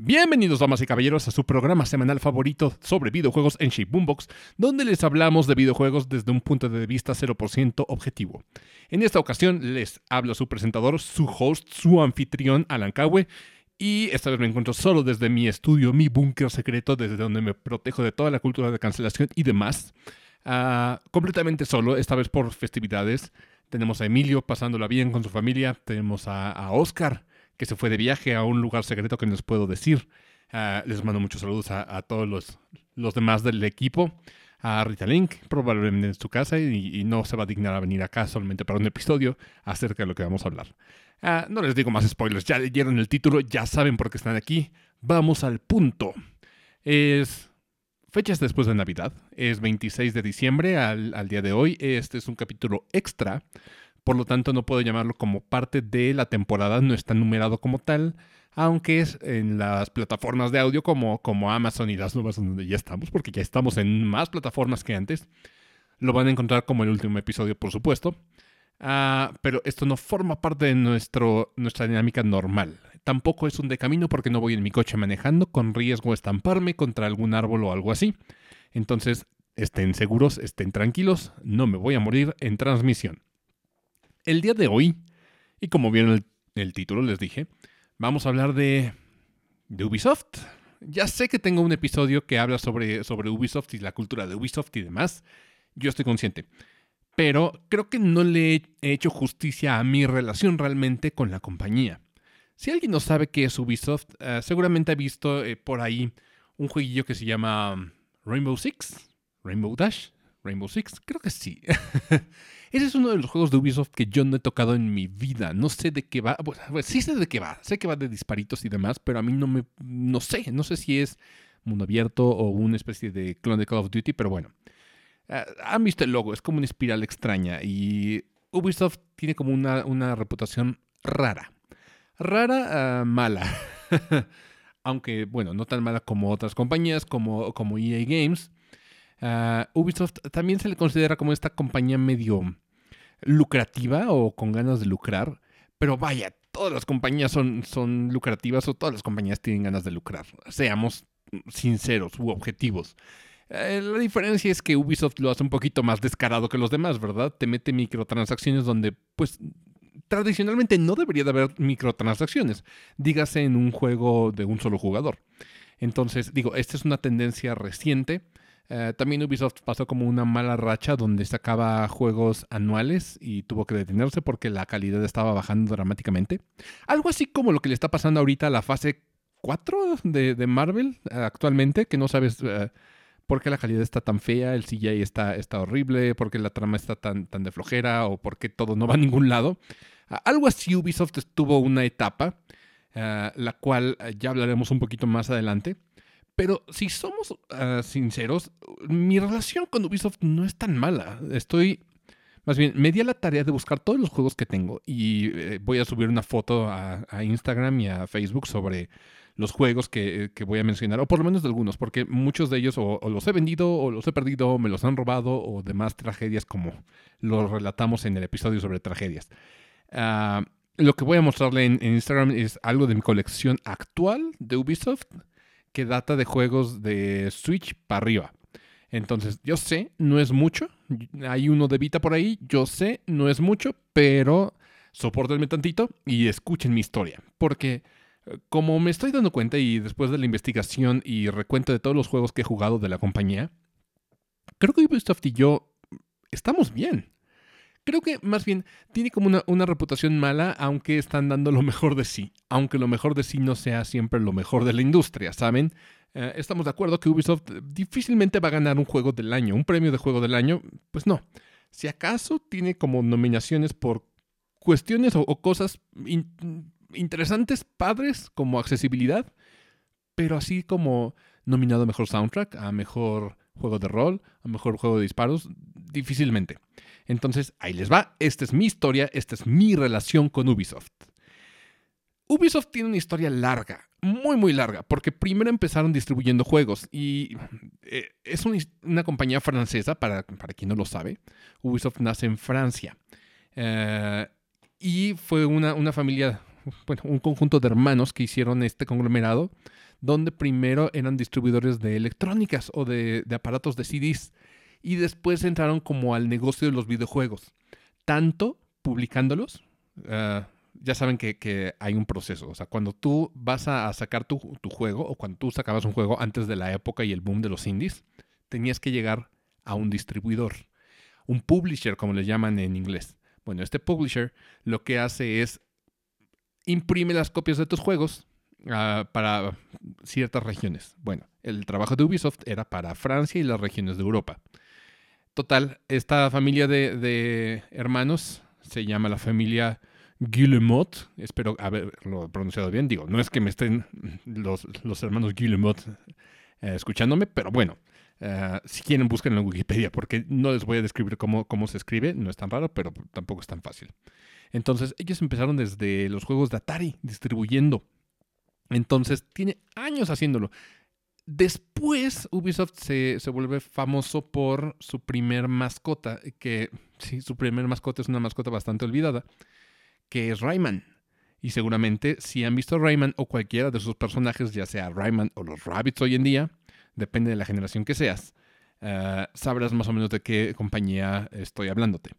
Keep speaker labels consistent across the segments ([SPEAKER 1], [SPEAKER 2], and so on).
[SPEAKER 1] Bienvenidos, damas y caballeros, a su programa semanal favorito sobre videojuegos en Shape Boombox, donde les hablamos de videojuegos desde un punto de vista 0% objetivo. En esta ocasión les habla su presentador, su host, su anfitrión, Alan Kawe, y esta vez me encuentro solo desde mi estudio, mi búnker secreto, desde donde me protejo de toda la cultura de cancelación y demás. Ah, completamente solo, esta vez por festividades. Tenemos a Emilio pasándola bien con su familia, tenemos a Oscar que se fue de viaje a un lugar secreto que no les puedo decir. Ah, les mando muchos saludos a, todos los, los, demás del equipo. A Rita Link, probablemente en su casa, y, no se va a dignar a venir acá solamente para un episodio acerca de lo que vamos a hablar. Ah, no les digo más spoilers, ya leyeron el título, ya saben por qué están aquí. Vamos al punto. Es fechas después de Navidad, es 26 de diciembre al, al día de hoy. Este es un capítulo extra por lo tanto no puedo llamarlo como parte de la temporada, no está numerado como tal, aunque es en las plataformas de audio como, como Amazon y las nuevas donde ya estamos, porque ya estamos en más plataformas que antes. Lo van a encontrar como el último episodio, por supuesto. Ah, pero esto no forma parte de nuestro, nuestra dinámica normal. Tampoco es un de camino porque no voy en mi coche manejando con riesgo de estamparme contra algún árbol o algo así. Entonces, estén seguros, estén tranquilos, no me voy a morir en transmisión. El día de hoy, y como vieron el, el título, les dije, vamos a hablar de, de, Ubisoft. Ya sé que tengo un episodio que habla sobre, sobre Ubisoft y la cultura de Ubisoft y demás. Yo estoy consciente. Pero creo que no le he hecho justicia a mi relación realmente con la compañía. Si alguien no sabe qué es Ubisoft, eh, seguramente ha visto eh, por ahí un jueguillo que se llama Rainbow Six, Rainbow Dash, Rainbow Six, creo que sí. Ese es uno de los juegos de Ubisoft que yo no he tocado en mi vida. No sé de qué va. Sí sé de qué va. Sé que va de disparitos y demás, pero a mí no me. No sé. No sé si es mundo abierto o una especie de clon de Call of Duty, pero bueno. Uh, han visto el logo, es como una espiral extraña y Ubisoft tiene como una, una reputación rara. Rara, uh, mala. Aunque, bueno, no tan mala como otras compañías, como, como EA Games. Ah, Ubisoft también se le considera como esta compañía medio lucrativa o con ganas de lucrar, pero vaya, todas las compañías son, son lucrativas o todas las compañías tienen ganas de lucrar, seamos sinceros u objetivos. Eh, la diferencia es que Ubisoft lo hace un poquito más descarado que los demás, ¿verdad? Te mete microtransacciones donde, pues, tradicionalmente no debería de haber microtransacciones, dígase en un juego de un solo jugador. Entonces, digo, esta es una tendencia reciente eh, también Ubisoft pasó como una mala racha donde sacaba juegos anuales y tuvo que detenerse porque la calidad estaba bajando dramáticamente. Algo así como lo que le está pasando ahorita a la fase 4 de, Marvel eh, actualmente, que no sabes eh, por qué la calidad está tan fea, el CGI está, está horrible, por qué la trama está tan, tan de flojera o por qué todo no va a ningún lado. algo así Ubisoft estuvo una etapa, la cual ya hablaremos un poquito más adelante. Pero si somos ah, sinceros, mi relación con Ubisoft no es tan mala. Estoy, más bien, me di a la tarea de buscar todos los juegos que tengo y eh, voy a subir una foto a, Instagram y a Facebook sobre los juegos que, voy a mencionar, o por lo menos de algunos, porque muchos de ellos o, los he vendido, o los he perdido, o me los han robado, o demás tragedias como lo relatamos en el episodio sobre tragedias. Ah, lo que voy a mostrarle en, Instagram es algo de mi colección actual de Ubisoft que data de juegos de Switch para arriba. Entonces, yo sé, no es mucho. Hay uno de Vita por ahí. Yo sé, no es mucho, pero soportenme tantito y escuchen mi historia. Porque, eh, como me estoy dando cuenta y después de la investigación y recuento de todos los juegos que he jugado de la compañía, creo que Ubisoft y yo estamos bien. Creo que más bien tiene como una, reputación mala, aunque están dando lo mejor de sí. Aunque lo mejor de sí no sea siempre lo mejor de la industria, ¿saben? Eh, estamos de acuerdo que Ubisoft difícilmente va a ganar un juego del año, un premio de juego del año. Pues no. Si acaso tiene como nominaciones por cuestiones o, cosas interesantes, padres, como accesibilidad, pero así como nominado a mejor soundtrack, a mejor juego de rol, a mejor juego de disparos, difícilmente. Entonces, ahí les va. Esta es mi historia, esta es mi relación con Ubisoft. Ubisoft tiene una historia larga, muy, muy larga, porque primero empezaron distribuyendo juegos y eh, es una, compañía francesa, para, para, quien no lo sabe. Ubisoft nace en Francia. Eh, y fue una, una familia, bueno, un conjunto de hermanos que hicieron este conglomerado donde primero eran distribuidores de electrónicas o de, aparatos de CDs y después entraron como al negocio de los videojuegos, tanto publicándolos, ah, ya saben que, hay un proceso, o sea, cuando tú vas a sacar tu, tu, juego o cuando tú sacabas un juego antes de la época y el boom de los indies, tenías que llegar a un distribuidor, un publisher como le llaman en inglés. Bueno, este publisher lo que hace es imprime las copias de tus juegos ah, para ciertas regiones. Bueno, el trabajo de Ubisoft era para Francia y las regiones de Europa. Total, esta familia de, hermanos se llama la familia Guillemot. Espero haberlo pronunciado bien. Digo, no es que me estén los, hermanos Guillemot eh, escuchándome, pero bueno, eh, si quieren, busquen en Wikipedia, porque no les voy a describir cómo, cómo se escribe, no es tan raro, pero tampoco es tan fácil. Entonces, ellos empezaron desde los juegos de Atari, distribuyendo. Entonces, tiene años haciéndolo. Después, Ubisoft se, se, vuelve famoso por su primer mascota, que sí, su primer mascota es una mascota bastante olvidada, que es Rayman. Y seguramente, si han visto Rayman o cualquiera de sus personajes, ya sea Rayman o los Rabbits hoy en día, depende de la generación que seas, eh, sabrás más o menos de qué compañía estoy hablándote.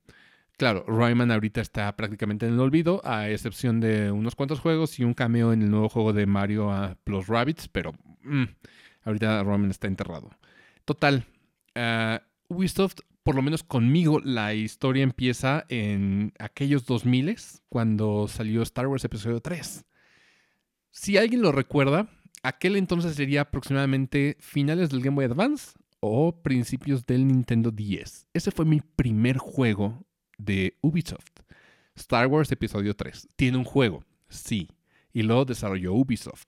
[SPEAKER 1] Claro, Rayman ahorita está prácticamente en el olvido, a excepción de unos cuantos juegos y un cameo en el nuevo juego de Mario Plus Rabbits, pero mm, ahorita Rayman está enterrado. Total, uh, Ubisoft, por lo menos conmigo, la historia empieza en aquellos 2000 cuando salió Star Wars Episodio 3. Si alguien lo recuerda, aquel entonces sería aproximadamente finales del Game Boy Advance o principios del Nintendo 10. Ese fue mi primer juego de Ubisoft. Star Wars Episodio 3. Tiene un juego, sí, y lo desarrolló Ubisoft.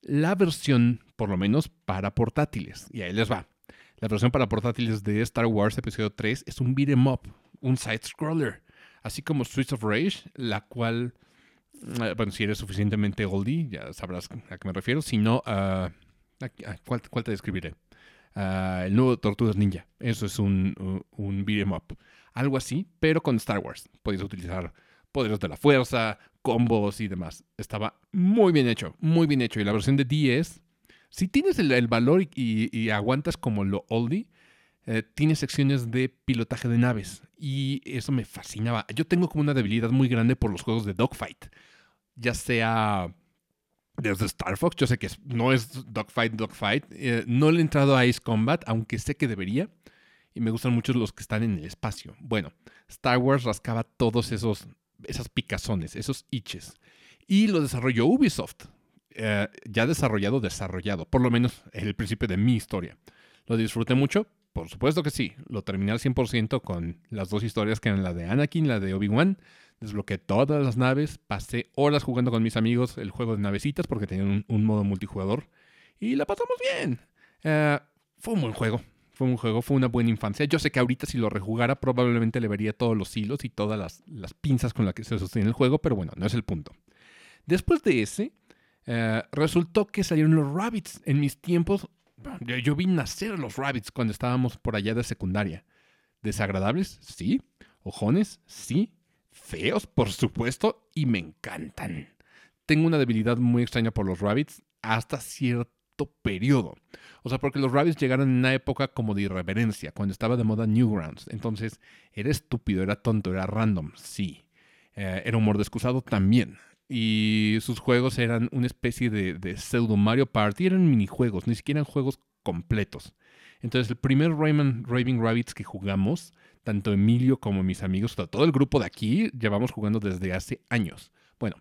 [SPEAKER 1] La versión, por lo menos, para portátiles. Y ahí les va. La versión para portátiles de Star Wars Episodio 3 es un beat'em up, un side-scroller, así como Streets of Rage, la cual eh, bueno, si eres suficientemente oldie, ya sabrás a qué me refiero. Si no, uh, ¿cuál, te describiré? el nuevo Tortugas Ninja. Eso es un, un beat'em up. Algo así, pero con Star Wars. Podías utilizar poderes de la fuerza, combos y demás. Estaba muy bien hecho, muy bien hecho. Y la versión de 10, si tienes el, valor y, aguantas como lo oldie, eh, tiene secciones de pilotaje de naves. Y eso me fascinaba. Yo tengo como una debilidad muy grande por los juegos de dogfight ya sea desde Star Fox, yo sé que no es Dogfight, Dogfight. Eh, no le he entrado a Ace Combat, aunque sé que debería. Y me gustan mucho los que están en el espacio. Bueno, Star Wars rascaba todos esos picazones, esos itches. Y lo desarrolló Ubisoft. Eh, ya desarrollado, desarrollado. Por lo menos en el principio de mi historia. Lo disfruté mucho, por supuesto que sí. Lo terminé al 100% con las dos historias que eran la de Anakin, la de Obi-Wan desbloqueé todas las naves, pasé horas jugando con mis amigos el juego de navecitas porque tenían un, modo multijugador y la pasamos bien. Eh, fue un buen juego, fue un juego, fue una buena infancia. Yo sé que ahorita si lo rejugara probablemente le vería todos los hilos y todas las, pinzas con las que se sostiene el juego, pero bueno, no es el punto. Después de ese, eh, resultó que salieron los Rabbits. En mis tiempos, yo, vi nacer los Rabbits cuando estábamos por allá de secundaria. ¿Desagradables? Sí. ¿Ojones? Sí feos, por supuesto, y me encantan. Tengo una debilidad muy extraña por los rabbits hasta cierto periodo. O sea, porque los rabbits llegaron en una época como de irreverencia, cuando estaba de moda Newgrounds. Entonces, era estúpido, era tonto, era random, sí. Eh, era humor excusado también. Y sus juegos eran una especie de, de pseudo Mario Party, eran minijuegos, ni siquiera eran juegos completos. Entonces, el primer Rayman Raving Rabbits que jugamos tanto Emilio como mis amigos, todo el grupo de aquí, llevamos jugando desde hace años. Bueno,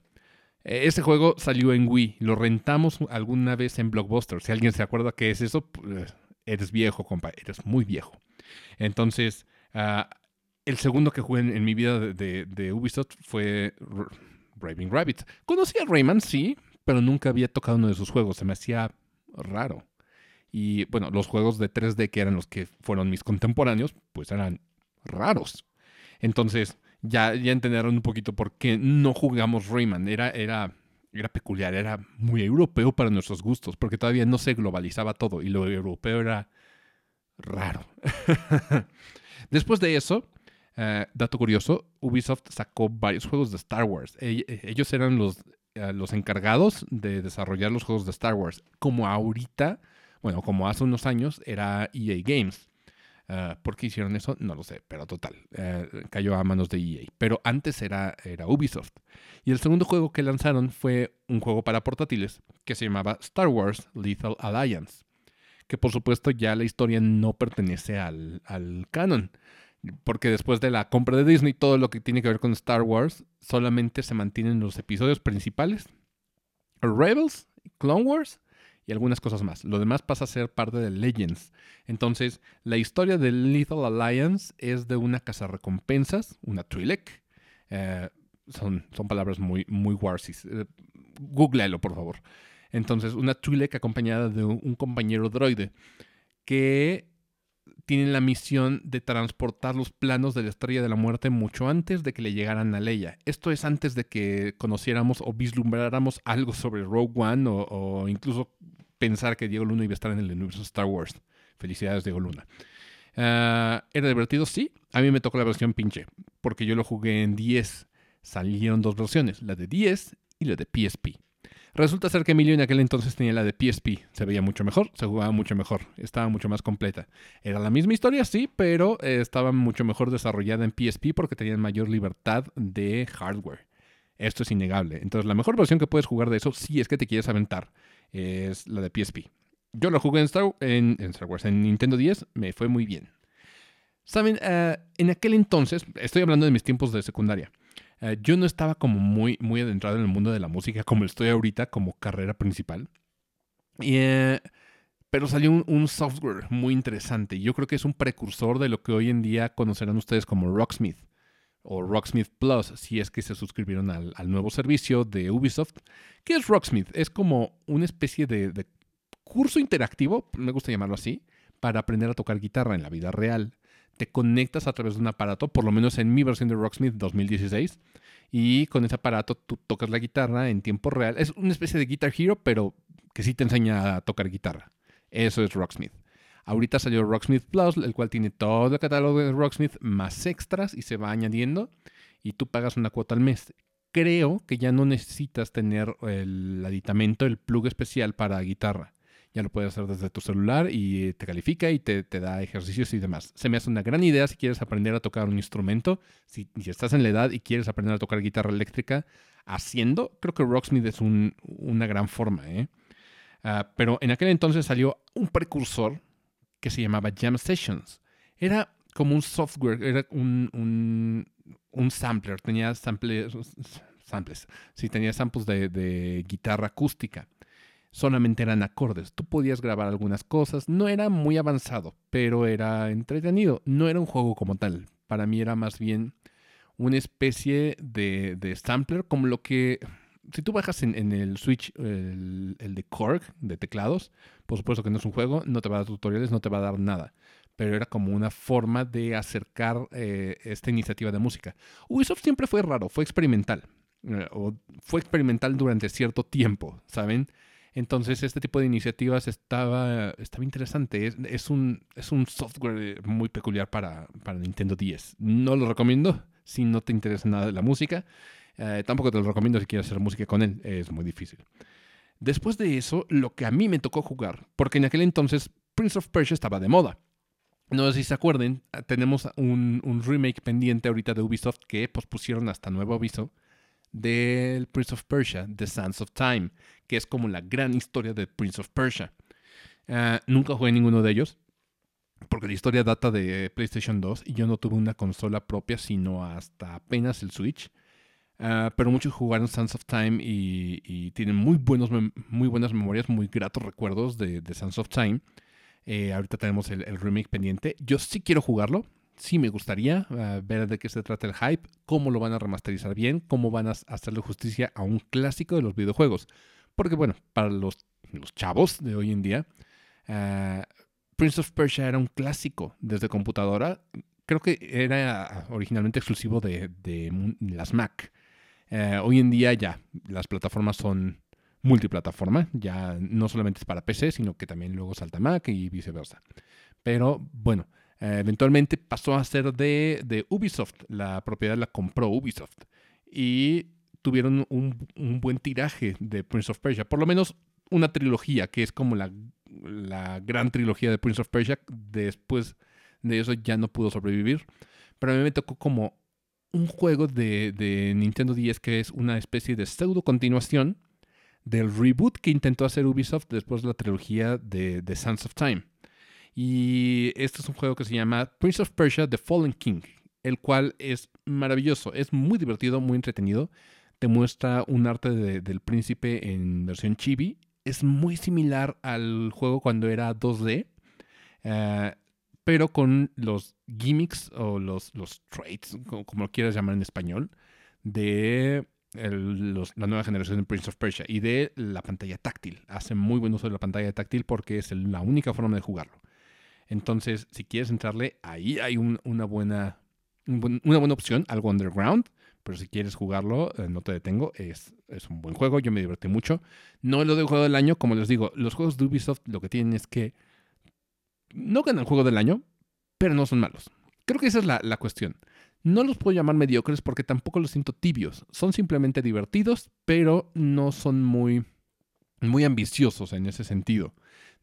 [SPEAKER 1] e, ese juego salió en Wii, lo rentamos alguna vez en Blockbuster. Si alguien se acuerda qué es eso, pues, eres viejo, compa, eres muy viejo. Entonces, ah, el segundo que jugué en, mi vida de, Ubisoft fue Raving Rabbit. Conocí a Rayman, sí, pero nunca había tocado uno de sus juegos, se me hacía raro. Y bueno, los juegos de 3D que eran los que fueron mis contemporáneos, pues eran raros. Entonces, ya, ya entenderán un poquito por qué no jugamos Rayman. Era, era, era peculiar, era muy europeo para nuestros gustos, porque todavía no se globalizaba todo y lo europeo era raro. Después de eso, eh, dato curioso, Ubisoft sacó varios juegos de Star Wars. Ellos eran los eh, los encargados de desarrollar los juegos de Star Wars. Como ahorita, bueno, como hace unos años era EA Games. ¿Por qué hicieron eso? No lo sé, pero total, cayó a manos de EA. Pero antes era, era Ubisoft. Y el segundo juego que lanzaron fue un juego para portátiles que se llamaba Star Wars Lethal Alliance. Que por supuesto ya la historia no pertenece al, al canon. Porque después de la compra de Disney, todo lo que tiene que ver con Star Wars solamente se mantienen los episodios principales. Rebels, Clone Wars y algunas cosas más. Lo demás pasa a ser parte de Legends. Entonces, la historia de Lethal Alliance es de una casa recompensas, una Trilek. Eh, son, son palabras muy, muy warsis. Eh, googlealo, por favor. Entonces, una Trilek acompañada de un compañero droide que tienen la misión de transportar los planos de la Estrella de la Muerte mucho antes de que le llegaran a Leia. Esto es antes de que conociéramos o vislumbráramos algo sobre Rogue One o, incluso pensar que Diego Luna iba a estar en el universo Star Wars. Felicidades, Diego Luna. Ah, ¿Era divertido? Sí. A mí me tocó la versión pinche, porque yo lo jugué en 10. Salieron dos versiones, la de 10 y la de PSP. Resulta ser que Emilio en aquel entonces tenía la de PSP. Se veía mucho mejor, se jugaba mucho mejor, estaba mucho más completa. Era la misma historia, sí, pero eh, estaba mucho mejor desarrollada en PSP porque tenían mayor libertad de hardware. Esto es innegable. Entonces, la mejor versión que puedes jugar de eso, si es que te quieres aventar, es la de PSP. Yo lo jugué en Star, en, Star Wars, en Nintendo 10, me fue muy bien. Saben, uh, en aquel entonces, estoy hablando de mis tiempos de secundaria. Eh, yo no estaba como muy, muy adentrado en el mundo de la música como estoy ahorita como carrera principal. Eh, pero salió un, software muy interesante. Yo creo que es un precursor de lo que hoy en día conocerán ustedes como Rocksmith o Rocksmith Plus, si es que se suscribieron al, nuevo servicio de Ubisoft. ¿Qué es Rocksmith? Es como una especie de curso interactivo, me gusta llamarlo así, para aprender a tocar guitarra en la vida real te conectas a través de un aparato, por lo menos en mi versión de Rocksmith 2016, y con ese aparato tú tocas la guitarra en tiempo real. Es una especie de Guitar Hero, pero que sí te enseña a tocar guitarra. Eso es Rocksmith. Ahorita salió Rocksmith Plus, el cual tiene todo el catálogo de Rocksmith más extras y se va añadiendo y tú pagas una cuota al mes. Creo que ya no necesitas tener el aditamento, el plug especial para guitarra ya lo puedes hacer desde tu celular y te califica y te, da ejercicios y demás. Se me hace una gran idea si quieres aprender a tocar un instrumento, si, estás en la edad y quieres aprender a tocar guitarra eléctrica haciendo, creo que Rocksmith es una gran forma. ¿eh? Ah, pero en aquel entonces salió un precursor que se llamaba Jam Sessions. Era como un software, era un, sampler, tenía samples, samples, sí, tenía samples de guitarra acústica solamente eran acordes. Tú podías grabar algunas cosas. No era muy avanzado, pero era entretenido. No era un juego como tal. Para mí era más bien una especie de, sampler, como lo que... Si tú bajas en, el Switch el, de Korg, de teclados, por supuesto que no es un juego, no te va a dar tutoriales, no te va a dar nada. Pero era como una forma de acercar eh, esta iniciativa de música. Ubisoft siempre fue raro, fue experimental. Eh, fue experimental durante cierto tiempo, ¿saben? Entonces, este tipo de iniciativas estaba, estaba interesante. Es, un, es un software muy peculiar para, para Nintendo 10. No lo recomiendo si no te interesa nada de la música. Eh, tampoco te lo recomiendo si quieres hacer música con él. Es muy difícil. Después de eso, lo que a mí me tocó jugar, porque en aquel entonces Prince of Persia estaba de moda. No sé si se acuerden, tenemos un, un remake pendiente ahorita de Ubisoft que pospusieron hasta nuevo aviso del Prince of Persia, The Sands of Time, que es como la gran historia de Prince of Persia. Ah, nunca jugué ninguno de ellos, porque la historia data de PlayStation 2 y yo no tuve una consola propia sino hasta apenas el Switch. Ah, pero muchos jugaron Sands of Time y, tienen muy, buenos, muy buenas memorias, muy gratos recuerdos de, de Sands of Time. Eh, ahorita tenemos el remake pendiente. Yo sí quiero jugarlo sí me gustaría ah, ver de qué se trata el hype, cómo lo van a remasterizar bien, cómo van a hacerle justicia a un clásico de los videojuegos. Porque bueno, para los, chavos de hoy en día, ah, Prince of Persia era un clásico desde computadora. Creo que era originalmente exclusivo de, las Mac. Eh, hoy en día ya las plataformas son multiplataforma, ya no solamente es para PC, sino que también luego salta Mac y viceversa. Pero bueno, eh, eventualmente pasó a ser de, Ubisoft. La propiedad la compró Ubisoft. Y tuvieron un, buen tiraje de Prince of Persia. Por lo menos una trilogía, que es como la, gran trilogía de Prince of Persia. Después de eso ya no pudo sobrevivir. Pero a mí me tocó como un juego de, Nintendo 10 que es una especie de pseudo continuación del reboot que intentó hacer Ubisoft después de la trilogía de, The Sands of Time. Y este es un juego que se llama Prince of Persia The Fallen King, el cual es maravilloso, es muy divertido, muy entretenido. Te muestra un arte del príncipe en versión chibi. Es muy similar al juego cuando era 2D, eh, pero con los gimmicks o los, los traits, como, lo quieras llamar en español, de la nueva generación de Prince of Persia y de la pantalla táctil. Hace muy buen uso de la pantalla táctil porque es la única forma de jugarlo. Entonces, si quieres entrarle, ahí hay una, buena, una buena opción, algo underground. Pero si quieres jugarlo, eh, no te detengo. Es, es, un buen juego, yo me divertí mucho. No lo del juego del año, como les digo, los juegos de Ubisoft lo que tienen es que no ganan juego del año, pero no son malos. Creo que esa es la, la cuestión. No los puedo llamar mediocres porque tampoco los siento tibios. Son simplemente divertidos, pero no son muy, muy ambiciosos en ese sentido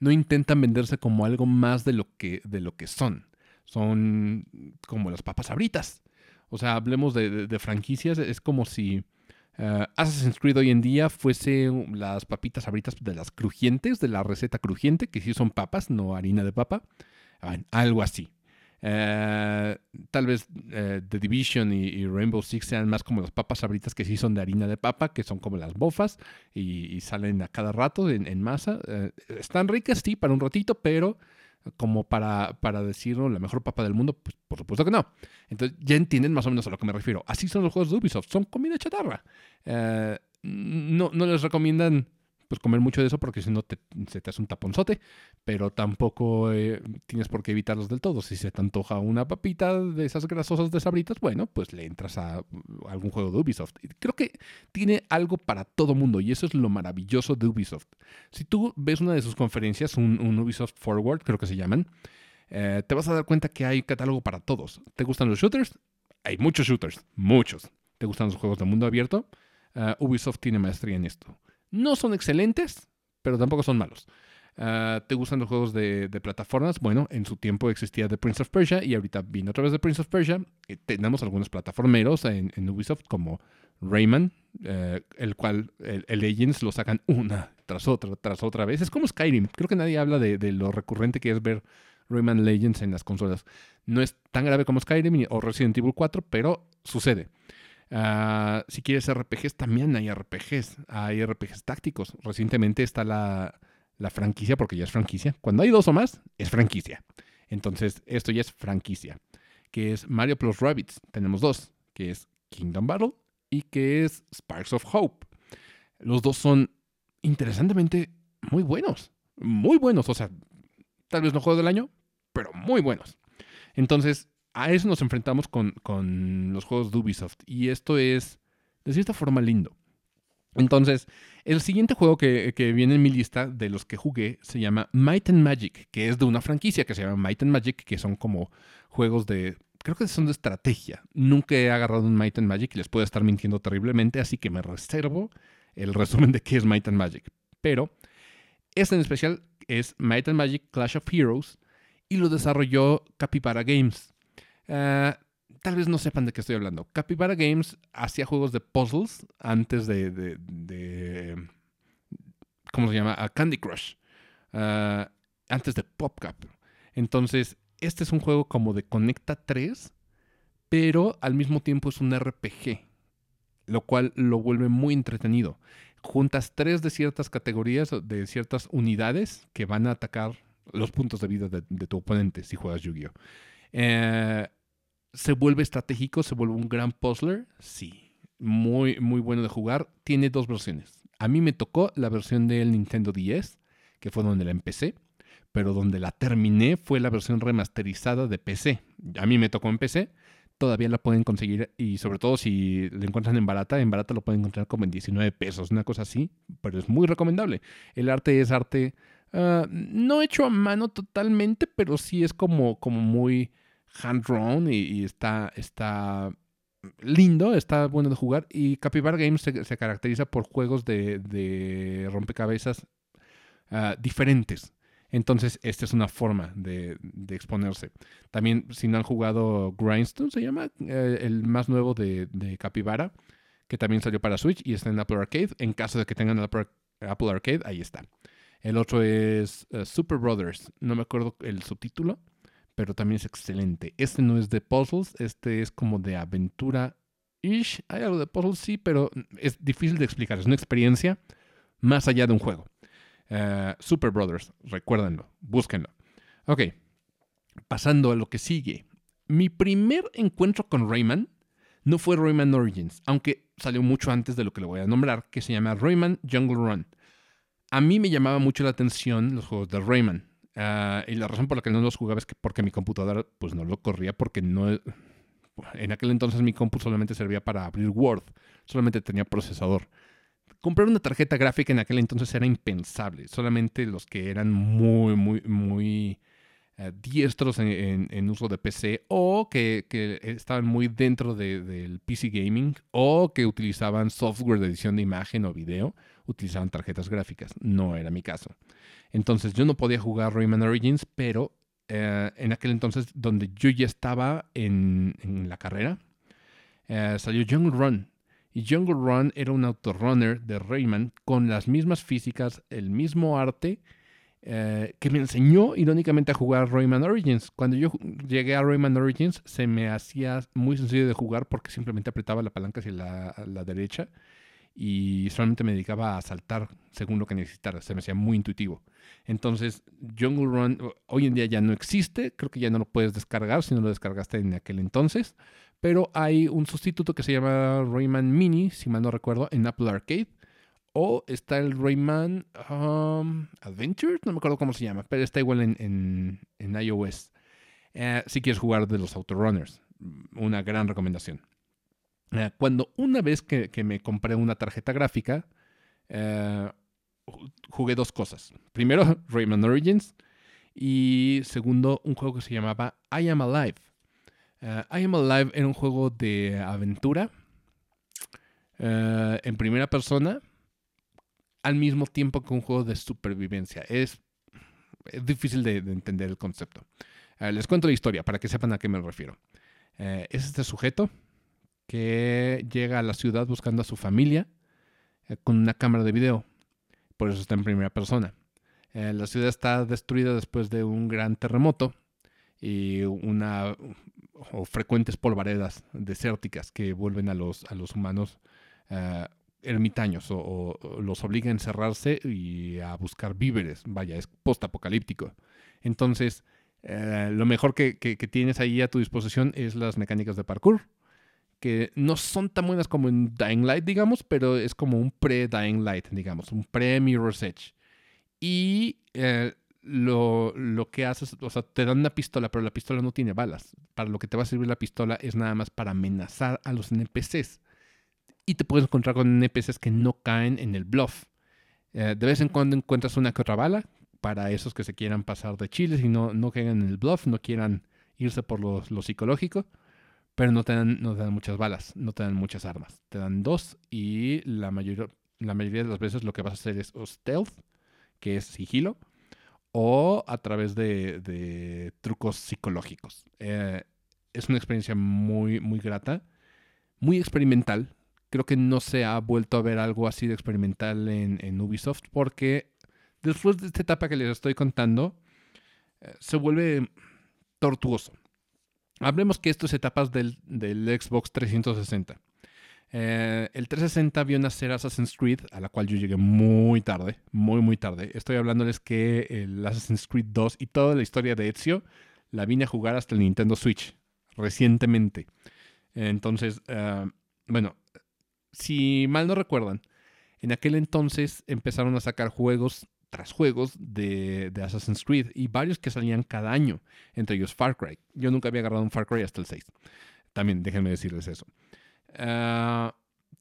[SPEAKER 1] no intentan venderse como algo más de lo que, de lo que son. Son como las papas abritas. O sea, hablemos de, franquicias, es como si uh, Assassin's Creed hoy en día fuese las papitas abritas de las crujientes, de la receta crujiente, que sí son papas, no harina de papa. algo así. Eh, tal vez eh, The Division y, Rainbow Six sean más como las papas sabritas que sí son de harina de papa, que son como las bofas y, salen a cada rato en, masa. Eh, están ricas, sí, para un ratito, pero como para, para decirlo, la mejor papa del mundo, pues por supuesto que no. Entonces ya entienden más o menos a lo que me refiero. Así son los juegos de Ubisoft, son comida chatarra. no, no les recomiendan pues comer mucho de eso porque si no se te hace un taponzote, pero tampoco eh, tienes por qué evitarlos del todo. Si se te antoja una papita de esas grasosas de sabritas, bueno, pues le entras a, algún juego de Ubisoft. Creo que tiene algo para todo mundo y eso es lo maravilloso de Ubisoft. Si tú ves una de sus conferencias, un, Ubisoft Forward, creo que se llaman, eh, te vas a dar cuenta que hay catálogo para todos. ¿Te gustan los shooters? Hay muchos shooters, muchos. ¿Te gustan los juegos de mundo abierto? Uh, Ubisoft tiene maestría en esto. No son excelentes, pero tampoco son malos. Ah, ¿Te gustan los juegos de, plataformas? Bueno, en su tiempo existía The Prince of Persia y ahorita viene otra vez The Prince of Persia. Eh, tenemos algunos plataformeros en, Ubisoft como Rayman, eh, el cual el, Legends lo sacan una tras otra, tras otra vez. Es como Skyrim. Creo que nadie habla de, de, lo recurrente que es ver Rayman Legends en las consolas. No es tan grave como Skyrim o Resident Evil 4, pero sucede. Ah, si quieres RPGs, también hay RPGs. Hay RPGs tácticos. Recientemente está la, franquicia, porque ya es franquicia. Cuando hay dos o más, es franquicia. Entonces, esto ya es franquicia. Que es Mario Plus Rabbits. Tenemos dos. Que es Kingdom Battle y que es Sparks of Hope. Los dos son interesantemente muy buenos. Muy buenos. O sea, tal vez no juego del año, pero muy buenos. Entonces, a eso nos enfrentamos con, los juegos de Ubisoft. Y esto es, de cierta forma, lindo. Entonces, el siguiente juego que, viene en mi lista de los que jugué se llama Might and Magic, que es de una franquicia que se llama Might and Magic, que son como juegos de. Creo que son de estrategia. Nunca he agarrado un Might and Magic y les puedo estar mintiendo terriblemente, así que me reservo el resumen de qué es Might and Magic. Pero este en especial es Might and Magic Clash of Heroes y lo desarrolló Capybara Games. Eh, tal vez no sepan de qué estoy hablando. Capybara Games hacía juegos de puzzles antes de, ¿cómo se llama? Candy Crush. Eh, antes de PopCap. Entonces, este es un juego como de Conecta 3, pero al mismo tiempo es un RPG, lo cual lo vuelve muy entretenido. Juntas tres de ciertas categorías, de ciertas unidades que van a atacar los puntos de vida de, tu oponente si juegas Yu-Gi-Oh! Eh, ¿Se vuelve estratégico? ¿Se vuelve un gran puzzler? Sí. Muy, muy bueno de jugar. Tiene dos versiones. A mí me tocó la versión del Nintendo 10, que fue donde la empecé, pero donde la terminé fue la versión remasterizada de PC. A mí me tocó en PC, todavía la pueden conseguir y sobre todo si la encuentran en barata, en barata lo pueden encontrar como en 19 pesos, una cosa así, pero es muy recomendable. El arte es arte ah, no hecho a mano totalmente, pero sí es como, como muy hand-drawn y, está, está lindo, está bueno de jugar. Y Capybara Games se, caracteriza por juegos de, rompecabezas ah, diferentes. Entonces, esta es una forma de, exponerse. También, si no han jugado Grindstone, se llama eh, el más nuevo de, de, Capybara, que también salió para Switch y está en Apple Arcade. En caso de que tengan Apple, Apple Arcade, ahí está. El otro es eh, Super Brothers. No me acuerdo el subtítulo, pero también es excelente. Este no es de puzzles, este es como de aventura. Ish. Hay algo de puzzles, sí, pero es difícil de explicar. Es una experiencia más allá de un juego. Eh, Super Brothers, recuérdenlo, búsquenlo. Ok, pasando a lo que sigue. Mi primer encuentro con Rayman no fue Rayman Origins, aunque salió mucho antes de lo que le voy a nombrar, que se llama Rayman Jungle Run. A mí me llamaba mucho la atención los juegos de Rayman. Ah, y la razón por la que no los jugaba es que porque mi computadora pues no lo corría porque no... En aquel entonces mi compu solamente servía para abrir Word. Solamente tenía procesador comprar una tarjeta gráfica en aquel entonces era impensable. Solamente los que eran muy, muy, muy eh, diestros en, uso de PC o que, estaban muy dentro del PC gaming o que utilizaban software de edición de imagen o video, utilizaban tarjetas gráficas. No era mi caso. Entonces yo no podía jugar Rayman Origins, pero eh, en aquel entonces donde yo ya estaba en, la carrera, eh, salió Jungle Run y Jungle Run era un autorunner de Rayman con las mismas físicas, el mismo arte, eh, que me enseñó irónicamente a jugar Rayman Origins. Cuando yo llegué a Rayman Origins se me hacía muy sencillo de jugar porque simplemente apretaba la palanca hacia la, la derecha y solamente me dedicaba a saltar según lo que necesitara. Se me hacía muy intuitivo. Entonces, Jungle Run hoy en día ya no existe. Creo que ya no lo puedes descargar si no lo descargaste en aquel entonces pero hay un sustituto que se llama Rayman Mini, si mal no recuerdo, en Apple Arcade. O está el Rayman um, Adventures, no me acuerdo cómo se llama, pero está igual en, iOS. Eh, si quieres jugar de los Autorunners, una gran recomendación. Eh, cuando una vez que, me compré una tarjeta gráfica, eh, jugué dos cosas. Primero, Rayman Origins. Y segundo, un juego que se llamaba I Am Alive. Uh, I Am Alive era un juego de aventura uh, en primera persona al mismo tiempo que un juego de supervivencia. Es, difícil de, entender el concepto. Uh, les cuento la historia para que sepan a qué me refiero. es este sujeto que llega a la ciudad buscando a su familia con una cámara de video. Por eso está en primera persona. la ciudad está destruida después de un gran terremoto y una o frecuentes polvaredas desérticas que vuelven a los, a los humanos eh, ermitaños o, los obliga a encerrarse y a buscar víveres. Vaya, es post-apocalíptico. Entonces, eh, lo mejor que, tienes ahí a tu disposición es las mecánicas de parkour, que no son tan buenas como en Dying Light, digamos, pero es como un pre-Dying Light, digamos, un pre-Mirror's Edge. Y eh, lo, lo, que haces, o sea, te dan una pistola, pero la pistola no tiene balas. Para lo que te va a servir la pistola es nada más para amenazar a los NPCs. Y te puedes encontrar con NPCs que no caen en el bluff. Eh, de vez en cuando encuentras una que otra bala para esos que se quieran pasar de chiles y no, no caigan en el bluff, no quieran irse por lo, lo psicológico. Pero no te, dan, no te dan muchas balas, no te dan muchas armas. Te dan dos y la mayoría, la mayoría de las veces lo que vas a hacer es stealth, que es sigilo o a través de, trucos psicológicos. Eh, es una experiencia muy, muy grata, muy experimental. Creo que no se ha vuelto a ver algo así de experimental en, Ubisoft porque después de esta etapa que les estoy contando, eh, se vuelve tortuoso. Hablemos que esto es etapas del, del Xbox 360. Eh, el 360 vio nacer Assassin's Creed, a la cual yo llegué muy tarde, muy, muy tarde. Estoy hablándoles que el Assassin's Creed 2 y toda la historia de Ezio la vine a jugar hasta el Nintendo Switch, recientemente. Entonces, eh, bueno, si mal no recuerdan, en aquel entonces empezaron a sacar juegos tras juegos de, Assassin's Creed y varios que salían cada año, entre ellos Far Cry. Yo nunca había agarrado un Far Cry hasta el 6. También déjenme decirles eso. Ah,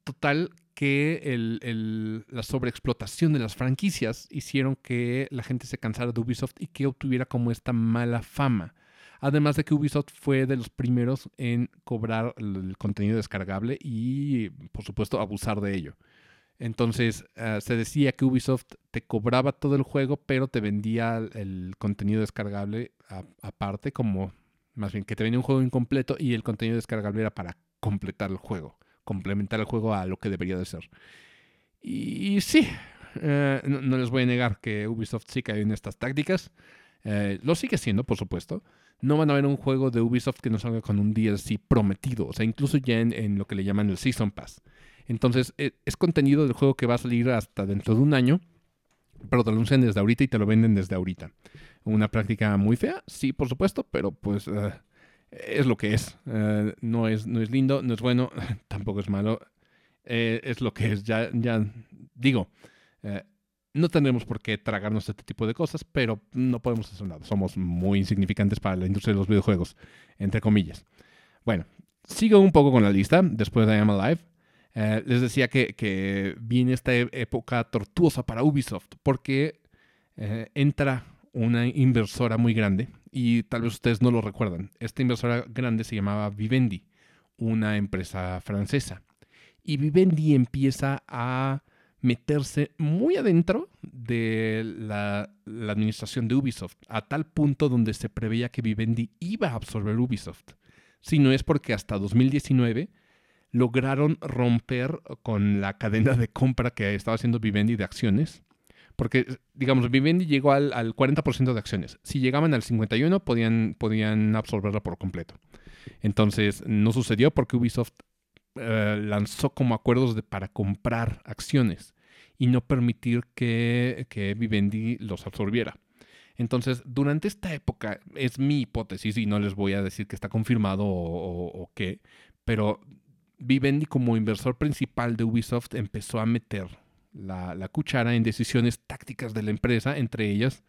[SPEAKER 1] total que la sobreexplotación de las franquicias hicieron que la gente se cansara de Ubisoft y que obtuviera como esta mala fama. Además de que Ubisoft fue de los primeros en cobrar el contenido descargable y, por supuesto, abusar de ello. Entonces, ah, se decía que Ubisoft te cobraba todo el juego, pero te vendía el contenido descargable aparte, como más bien que te venía un juego incompleto y el contenido descargable era para completar el juego, complementar el juego a lo que debería de ser. Y, sí, eh, no, les voy a negar que Ubisoft sí cae en estas tácticas. Eh, lo sigue siendo, por supuesto. No van a ver un juego de Ubisoft que no salga con un DLC prometido, o sea, incluso ya en, lo que le llaman el Season Pass. Entonces, e, es contenido del juego que va a salir hasta dentro de un año, pero te lo anuncian desde ahorita y te lo venden desde ahorita. Una práctica muy fea, sí, por supuesto, pero pues eh, es lo que es. no es. No es lindo, no es bueno, tampoco es malo. es lo que es. Ya, ya digo, eh, no tendremos por qué tragarnos este tipo de cosas, pero no podemos hacer nada. Somos muy insignificantes para la industria de los videojuegos, entre comillas. Bueno, sigo un poco con la lista después de I Am Alive. Eh, les decía que, viene esta e-, época tortuosa para Ubisoft porque eh, entra una inversora muy grande y tal vez ustedes no lo recuerdan. Esta inversora grande se llamaba Vivendi, una empresa francesa. Y Vivendi empieza a meterse muy adentro de la, administración de Ubisoft, a tal punto donde se preveía que Vivendi iba a absorber Ubisoft. Si no es porque hasta 2019 lograron romper con la cadena de compra que estaba haciendo Vivendi de acciones. Porque, digamos, Vivendi llegó al, 40% de acciones. Si llegaban al 51%, podían, podían absorberla por completo. Entonces, no sucedió porque Ubisoft eh, lanzó como acuerdos de, para comprar acciones y no permitir que, que Vivendi los absorbiera. Entonces, durante esta época, es mi hipótesis y no les voy a decir que está confirmado o, qué, pero Vivendi como inversor principal de Ubisoft empezó a meter la, cuchara en decisiones tácticas de la empresa, entre ellas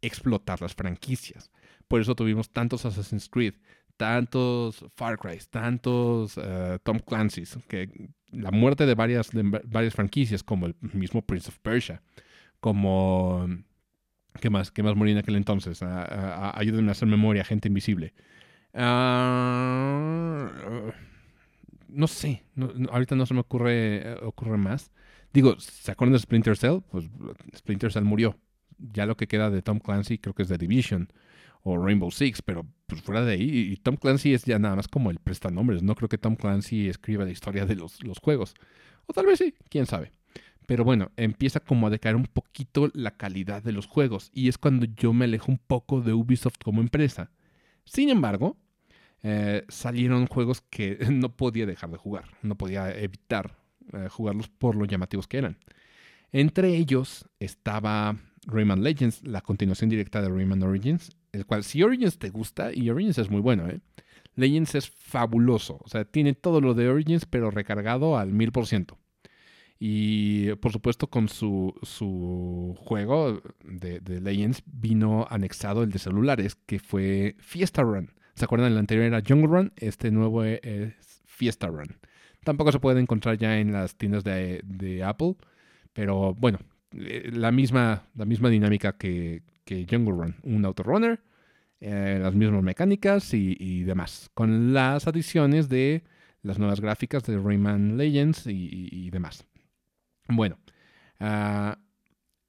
[SPEAKER 1] explotar las franquicias. Por eso tuvimos tantos Assassin's Creed, tantos Far Cry, tantos uh, Tom Clancy's, que la muerte de varias, varias franquicias, como el mismo Prince of Persia, como... ¿Qué más? ¿Qué más moría en aquel entonces? ayúdenme a hacer memoria, gente invisible. Ah, no sé, ahorita no se me ocurre, ocurre más. Digo, ¿se acuerdan de Splinter Cell? Pues Splinter Cell murió. Ya lo que queda de Tom Clancy creo que es The Division o Rainbow Six, pero pues fuera de ahí, y Tom Clancy es ya nada más como el prestanombres. No creo que Tom Clancy escriba la historia de los, los juegos. O tal vez sí, quién sabe. Pero bueno, empieza como a decaer un poquito la calidad de los juegos. Y es cuando yo me alejo un poco de Ubisoft como empresa. Sin embargo, eh, salieron juegos que no podía dejar de jugar. No podía evitar eh, jugarlos por lo llamativos que eran. Entre ellos estaba Rayman Legends, la continuación directa de Rayman Origins, el cual si Origins te gusta, y Origins es muy bueno, ¿eh? Legends es fabuloso, o sea, tiene todo lo de Origins, pero recargado al mil por ciento. Y por supuesto con su, su juego de, Legends vino anexado el de celulares, que fue Fiesta Run. ¿Se acuerdan? El anterior era Jungle Run, este nuevo es Fiesta Run. Tampoco se puede encontrar ya en las tiendas de, Apple, pero bueno, eh, la misma, la misma dinámica que, Jungle Run, un autorunner, eh, las mismas mecánicas y, demás, con las adiciones de las nuevas gráficas de Rayman Legends y, demás. Bueno, ah,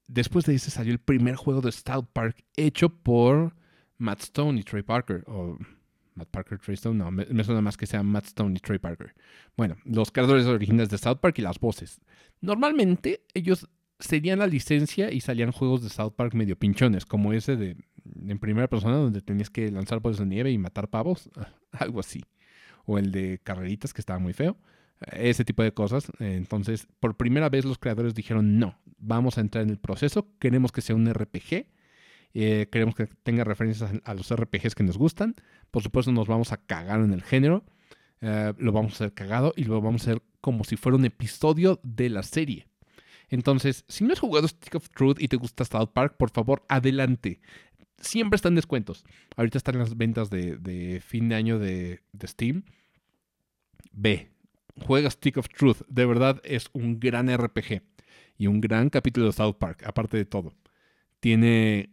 [SPEAKER 1] después de ese salió el primer juego de South Park hecho por Matt Stone y Trey Parker, Matt Parker, Trey Stone, no, me, me, suena más que sea Matt Stone y Trey Parker. Bueno, los creadores originales de South Park y las voces. Normalmente ellos serían la licencia y salían juegos de South Park medio pinchones, como ese de en primera persona donde tenías que lanzar bolsas de nieve y matar pavos, algo así. O el de carreritas que estaba muy feo. Ese tipo de cosas. Entonces, por primera vez los creadores dijeron, no, vamos a entrar en el proceso, queremos que sea un RPG, eh, queremos que tenga referencias a, los RPGs que nos gustan. Por supuesto, nos vamos a cagar en el género. Eh, lo vamos a hacer cagado y lo vamos a hacer como si fuera un episodio de la serie. Entonces, si no has jugado Stick of Truth y te gusta South Park, por favor, adelante. Siempre están descuentos. Ahorita están las ventas de, fin de año de, Steam. Ve, juega Stick of Truth. De verdad es un gran RPG y un gran capítulo de South Park, aparte de todo. Tiene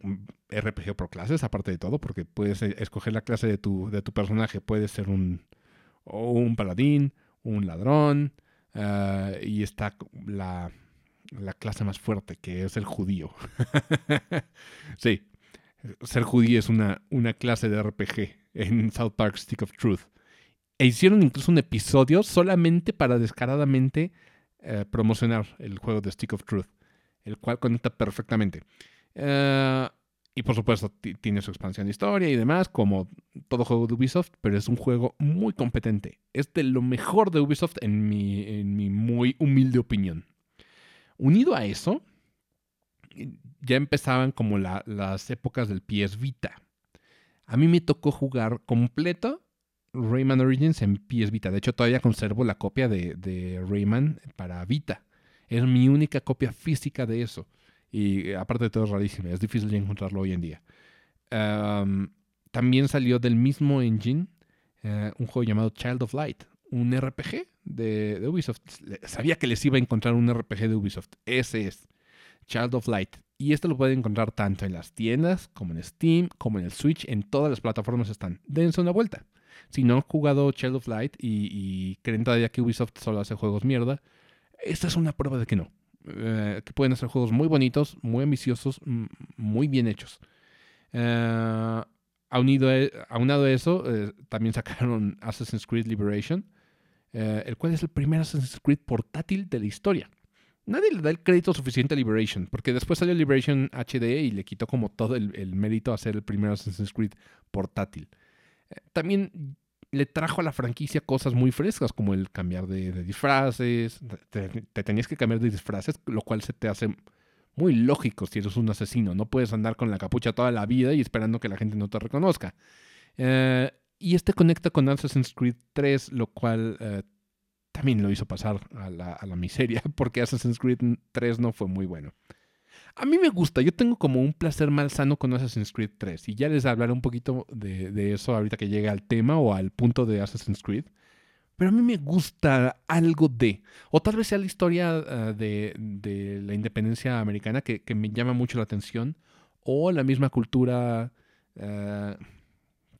[SPEAKER 1] RPG por clases, aparte de todo, porque puedes eh, escoger la clase de tu, de tu personaje. Puede ser un, un paladín, un ladrón, ah, y está la, la clase más fuerte, que es el judío. sí, ser judío es una, una clase de RPG en South Park Stick of Truth. E hicieron incluso un episodio solamente para descaradamente eh, promocionar el juego de Stick of Truth, el cual conecta perfectamente. Eh, y por supuesto tiene su expansión de historia y demás, como todo juego de Ubisoft, pero es un juego muy competente. Es de lo mejor de Ubisoft en mi, en mi muy humilde opinión. Unido a eso, ya empezaban como las épocas del PS Vita. A mí me tocó jugar completo Rayman Origins en PS Vita. De hecho, todavía conservo la copia de, Rayman para Vita. Es mi única copia física de eso. Y aparte de todo es rarísimo. Es difícil de encontrarlo hoy en día. también salió del mismo engine eh, un juego llamado Child of Light. Un RPG de, de, Ubisoft. Sabía que les iba a encontrar un RPG de Ubisoft. Ese es. Child of Light. Y este lo pueden encontrar tanto en las tiendas, como en Steam, como en el Switch. En todas las plataformas están. Dense una vuelta. Si no han jugado Child of Light y, creen todavía que Ubisoft solo hace juegos mierda, esta es una prueba de que no. Eh, que pueden hacer juegos muy bonitos, muy ambiciosos, muy bien hechos. Uh, aunado a eso, eh, también sacaron Assassin's Creed Liberation, el cual es el primer Assassin's Creed portátil de la historia. Nadie le da el crédito suficiente a Liberation, porque después salió Liberation HD y le quitó como todo el, el mérito a ser el primer Assassin's Creed portátil también le trajo a la franquicia cosas muy frescas, como el cambiar de, disfraces. Te, tenías que cambiar de disfraces, lo cual se te hace muy lógico si eres un asesino. No puedes andar con la capucha toda la vida y esperando que la gente no te reconozca. Eh, y este conecta con Assassin's Creed 3, lo cual eh, también lo hizo pasar a la, a la miseria, porque Assassin's Creed 3 no fue muy bueno. A mí me gusta, yo tengo como un placer malsano con Assassin's Creed 3 y ya les hablaré un poquito de, eso ahorita que llegue al tema o al punto de Assassin's Creed. Pero a mí me gusta algo de, o tal vez sea la historia ah, de, la independencia americana que, me llama mucho la atención, o la misma cultura, uh,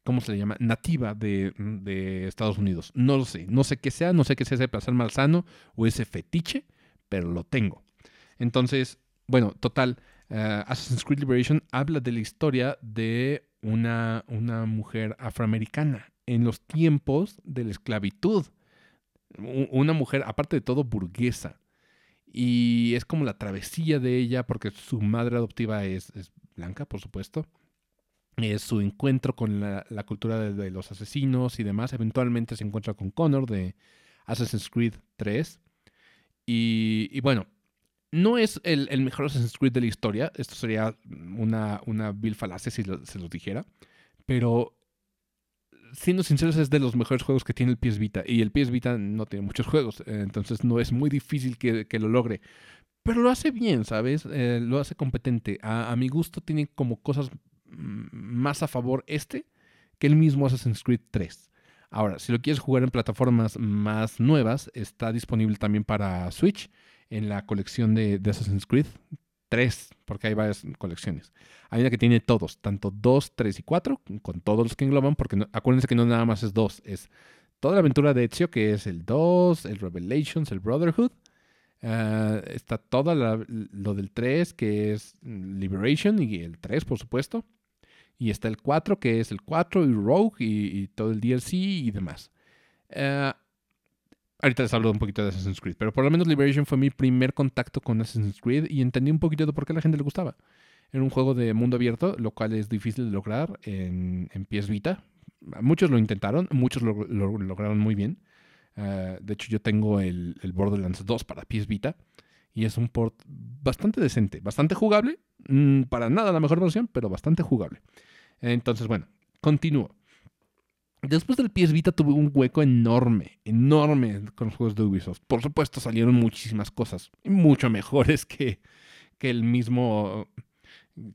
[SPEAKER 1] ¿cómo se le llama? Nativa de, de, Estados Unidos. No lo sé, no sé qué sea, no sé qué sea ese placer malsano o ese fetiche, pero lo tengo. Entonces, bueno, total, uh, Assassin's Creed Liberation habla de la historia de una, una mujer afroamericana en los tiempos de la esclavitud. Una mujer, aparte de todo, burguesa. Y es como la travesía de ella, porque su madre adoptiva es, blanca, por supuesto. Es su encuentro con la, cultura de, los asesinos y demás. Eventualmente se encuentra con Connor de Assassin's Creed 3. Y, y bueno, no es el, mejor Assassin's Creed de la historia. Esto sería una, vil falacia si se los dijera. Pero, siendo sinceros, es de los mejores juegos que tiene el PS Vita. Y el PS Vita no tiene muchos juegos. entonces no es muy difícil que, lo logre. Pero lo hace bien, ¿sabes? Eh, lo hace competente. A, a, mi gusto tiene como cosas más a favor este que el mismo Assassin's Creed 3. Ahora, si lo quieres jugar en plataformas más nuevas, está disponible también para Switch en la colección de, Assassin's Creed. Tres, porque hay varias colecciones. Hay una que tiene todos, tanto 2, 3 y 4, con todos los que engloban, porque acuérdense que no nada más es 2, es toda la aventura de Ezio, que es el 2, el Revelations, el Brotherhood. Ah, está todo lo del 3, que es Liberation, y el 3, por supuesto. Y está el 4, que es el 4 y Rogue, y, todo el DLC y demás. Uh, Ahorita les hablo un poquito de Assassin's Creed, pero por lo menos Liberation fue mi primer contacto con Assassin's Creed y entendí un poquito de por qué a la gente le gustaba. Era un juego de mundo abierto, lo cual es difícil de lograr en, en PS Vita. Muchos lo intentaron, muchos lo, lograron muy bien. Ah, de hecho, yo tengo el, el, Borderlands 2 para PS Vita y es un port bastante decente, bastante jugable. Mm, para nada la mejor versión, pero bastante jugable. Entonces, bueno, continúo. Después del PS Vita tuve un hueco enorme, enorme con los juegos de Ubisoft. Por supuesto salieron muchísimas cosas, mucho mejores que, que el mismo,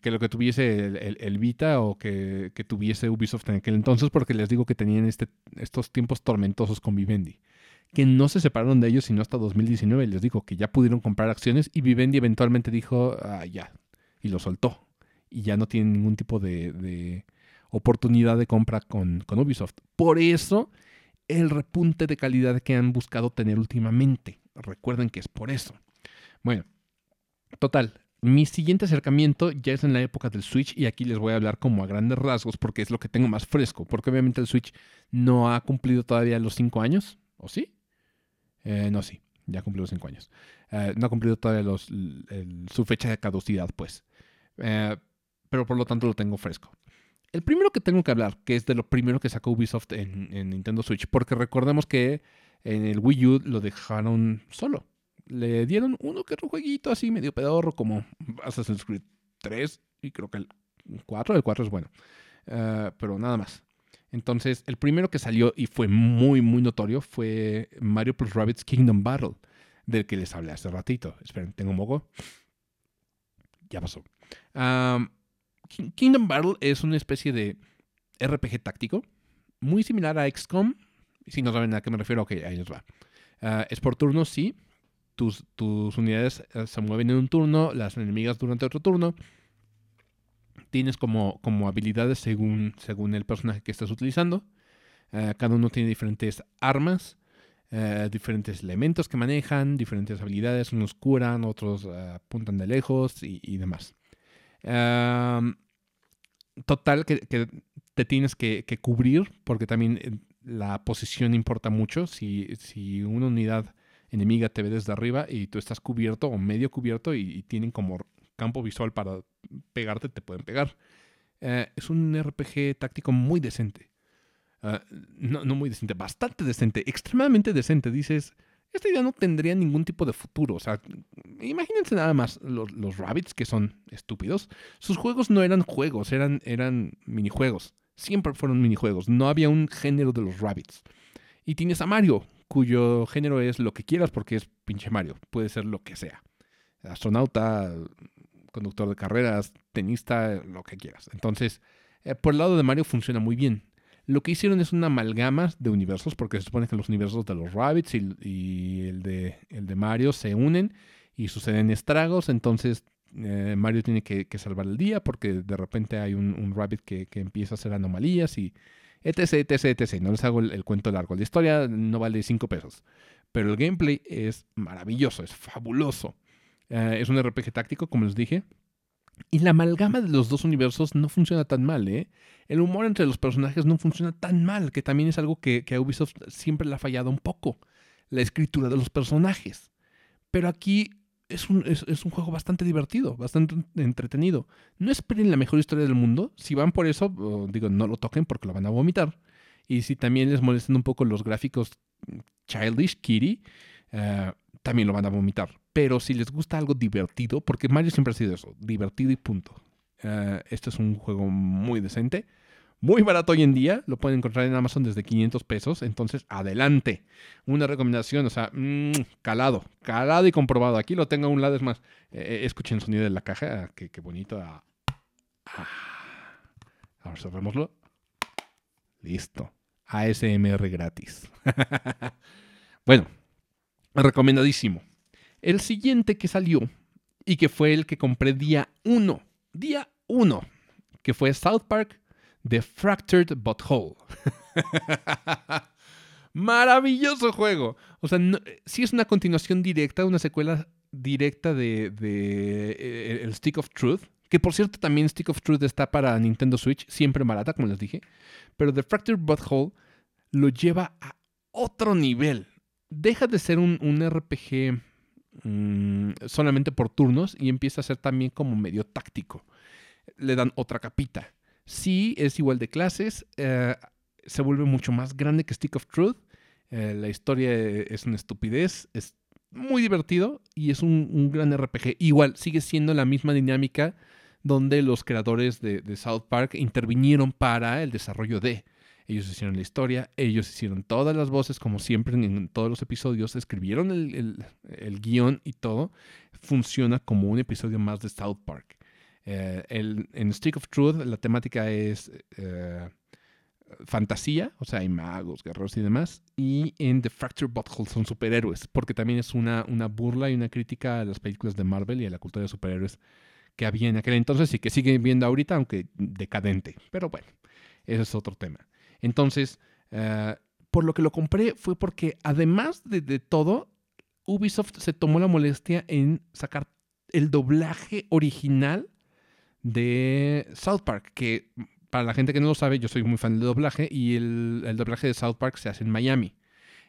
[SPEAKER 1] que lo que tuviese el, Vita o que, tuviese Ubisoft en aquel entonces, porque les digo que tenían este, estos tiempos tormentosos con Vivendi, que no se separaron de ellos sino hasta 2019. Les digo que ya pudieron comprar acciones y Vivendi eventualmente dijo, ah, ya, y lo soltó. y ya no tienen ningún tipo de, oportunidad de compra con, con Ubisoft. Por eso el repunte de calidad que han buscado tener últimamente. Recuerden que es por eso. Bueno, total. Mi siguiente acercamiento ya es en la época del Switch y aquí les voy a hablar como a grandes rasgos porque es lo que tengo más fresco, porque obviamente el Switch no ha cumplido todavía los 5 años, ¿o sí? Eh, no, sí, ya cumplió los 5 años. Eh, no ha cumplido todavía los, su fecha de caducidad, pues. Eh, pero por lo tanto lo tengo fresco. El primero que tengo que hablar, que es de lo primero que sacó Ubisoft en, Nintendo Switch, porque recordemos que en el Wii U lo dejaron solo. Le dieron uno que otro jueguito así medio pedorro como Assassin's Creed 3 y creo que el 4, el 4 es bueno, eh, pero nada más. Entonces, el primero que salió y fue muy, muy notorio fue Mario Plus Rabbids Kingdom Battle, del que les hablé hace ratito. Esperen, tengo un moco. Ya pasó. Kingdom Battle es una especie de RPG táctico, muy similar a XCOM. Si no saben a qué me refiero, ok, ahí les va. Ah, es por turnos, sí. Tus, unidades eh, se mueven en un turno, las enemigas durante otro turno. Tienes como, como habilidades según, según el personaje que estás utilizando. Ah, cada uno tiene diferentes armas, eh, diferentes elementos que manejan, diferentes habilidades. Unos curan, otros ah, apuntan de lejos y demás total, que, te tienes que, cubrir, porque también eh, la posición importa mucho. Si, si, una unidad enemiga te ve desde arriba y tú estás cubierto o medio cubierto y, tienen como campo visual para pegarte, te pueden pegar. Eh, es un RPG táctico muy decente. Ah, no, no muy decente, bastante decente, extremadamente decente. Dices, esta idea no tendría ningún tipo de futuro. O sea, imagínense nada más los, rabbits que son estúpidos. Sus juegos no eran juegos, eran, eran minijuegos. Siempre fueron minijuegos. No había un género de los rabbits. Y tienes a Mario, cuyo género es lo que quieras porque es pinche Mario. Puede ser lo que sea. Astronauta, conductor de carreras, tenista, lo que quieras. Entonces, eh, por el lado de Mario funciona muy bien. Lo que hicieron es una amalgama de universos, porque se supone que los universos de los Rabbits y, el, de, el de Mario se unen y suceden estragos. Entonces eh, Mario tiene que, salvar el día porque de repente hay un, Rabbit que, empieza a hacer anomalías y etc, etc, etc. No les hago el, cuento largo. La historia no vale 5 pesos. Pero el gameplay es maravilloso, es fabuloso. Eh, es un RPG táctico, como les dije. Y la amalgama de los dos universos no funciona tan mal, ¿eh? El humor entre los personajes no funciona tan mal, que también es algo que, a Ubisoft siempre le ha fallado un poco. La escritura de los personajes. Pero aquí es un, es, un, juego bastante divertido, bastante entretenido. No esperen la mejor historia del mundo. Si van por eso, digo, no lo toquen porque lo van a vomitar. Y si también les molestan un poco los gráficos childish, kitty, también lo van a vomitar. Pero si les gusta algo divertido, porque Mario siempre ha sido eso, divertido y punto. Este es un juego muy decente, muy barato hoy en día, lo pueden encontrar en Amazon desde 500 pesos, entonces adelante. Una recomendación, o sea, mmm, calado, calado y comprobado. Aquí lo tengo a un lado, es más, eh, eh, escuchen el sonido de la caja, qué, bonito. Ah. Ahora cerrémoslo. Listo. ASMR gratis. bueno, recomendadísimo. El siguiente que salió y que fue el que compré día 1, día 1, que fue South Park The Fractured Butthole. Maravilloso juego. O sea, sí es una continuación directa, una secuela directa de, de, eh, el Stick of Truth. Que por cierto, también Stick of Truth está para Nintendo Switch, siempre barata, como les dije. Pero The Fractured Butthole lo lleva a otro nivel. Deja de ser un, un RPG Mm, solamente por turnos y empieza a ser también como medio táctico. Le dan otra capita. Sí, es igual de clases, eh, se vuelve mucho más grande que Stick of Truth. Eh, la historia es una estupidez, es muy divertido y es un, gran RPG. Igual, sigue siendo la misma dinámica donde los creadores de South Park intervinieron para el desarrollo de. Ellos hicieron la historia, ellos hicieron todas las voces, como siempre en todos los episodios, escribieron el, guion y todo. Funciona como un episodio más de South Park. Eh, en Stick of Truth la temática es eh, fantasía, o sea, hay magos, guerreros y demás. Y en The Fractured Butthole son superhéroes, porque también es una, una burla y una crítica a las películas de Marvel y a la cultura de superhéroes que había en aquel entonces y que sigue viendo ahorita, aunque decadente. Pero bueno, ese es otro tema. Entonces, eh, por lo que lo compré fue porque además de, todo, Ubisoft se tomó la molestia en sacar el doblaje original de South Park, que para la gente que no lo sabe, yo soy muy fan del doblaje y el, doblaje de South Park se hace en Miami.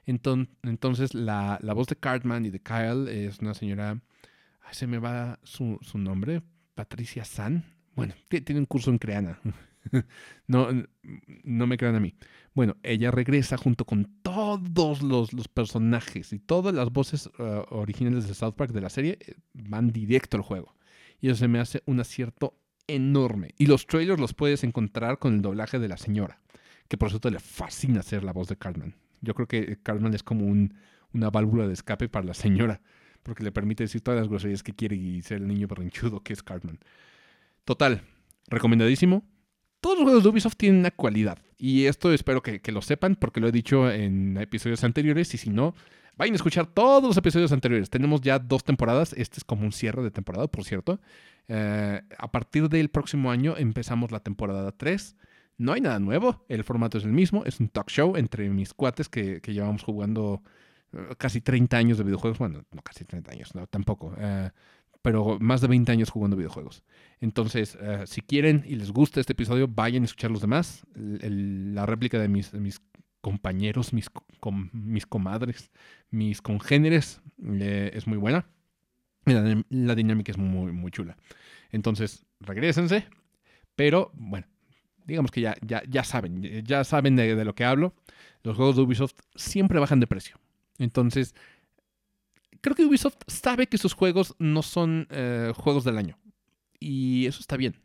[SPEAKER 1] Entonces, la, voz de Cartman y de Kyle es una señora, se me va su, nombre, Patricia San. Bueno, tiene un curso en Creana. no, no me crean a mí. Bueno, ella regresa junto con todos los, personajes y todas las voces uh, originales de South Park de la serie eh, van directo al juego. Y eso se me hace un acierto enorme. Y los trailers los puedes encontrar con el doblaje de la señora, que por cierto le fascina ser la voz de Cartman. Yo creo que Cartman es como un, una válvula de escape para la señora, porque le permite decir todas las groserías que quiere y ser el niño berrinchudo que es Cartman. Total, recomendadísimo. Todos los juegos de Ubisoft tienen una cualidad. Y esto espero que, que, lo sepan porque lo he dicho en episodios anteriores. Y si no, vayan a escuchar todos los episodios anteriores. Tenemos ya dos temporadas. Este es como un cierre de temporada, por cierto. Eh, a partir del próximo año empezamos la temporada 3. No hay nada nuevo, el formato es el mismo, es un talk show entre mis cuates que, llevamos jugando eh, casi 30 años de videojuegos. Bueno, no casi 30 años, no, tampoco. Eh, pero más de 20 años jugando videojuegos. Entonces, si quieren y les gusta este episodio, vayan a escuchar los demás. la réplica de mis, compañeros, mis, comadres, mis congéneres es muy buena. La, dinámica es muy, chula. Entonces, regresense. Pero, bueno, digamos que ya, ya, saben, ya saben de, lo que hablo. Los juegos de Ubisoft siempre bajan de precio. Entonces, creo que Ubisoft sabe que sus juegos no son eh, juegos del año. Y eso está bien.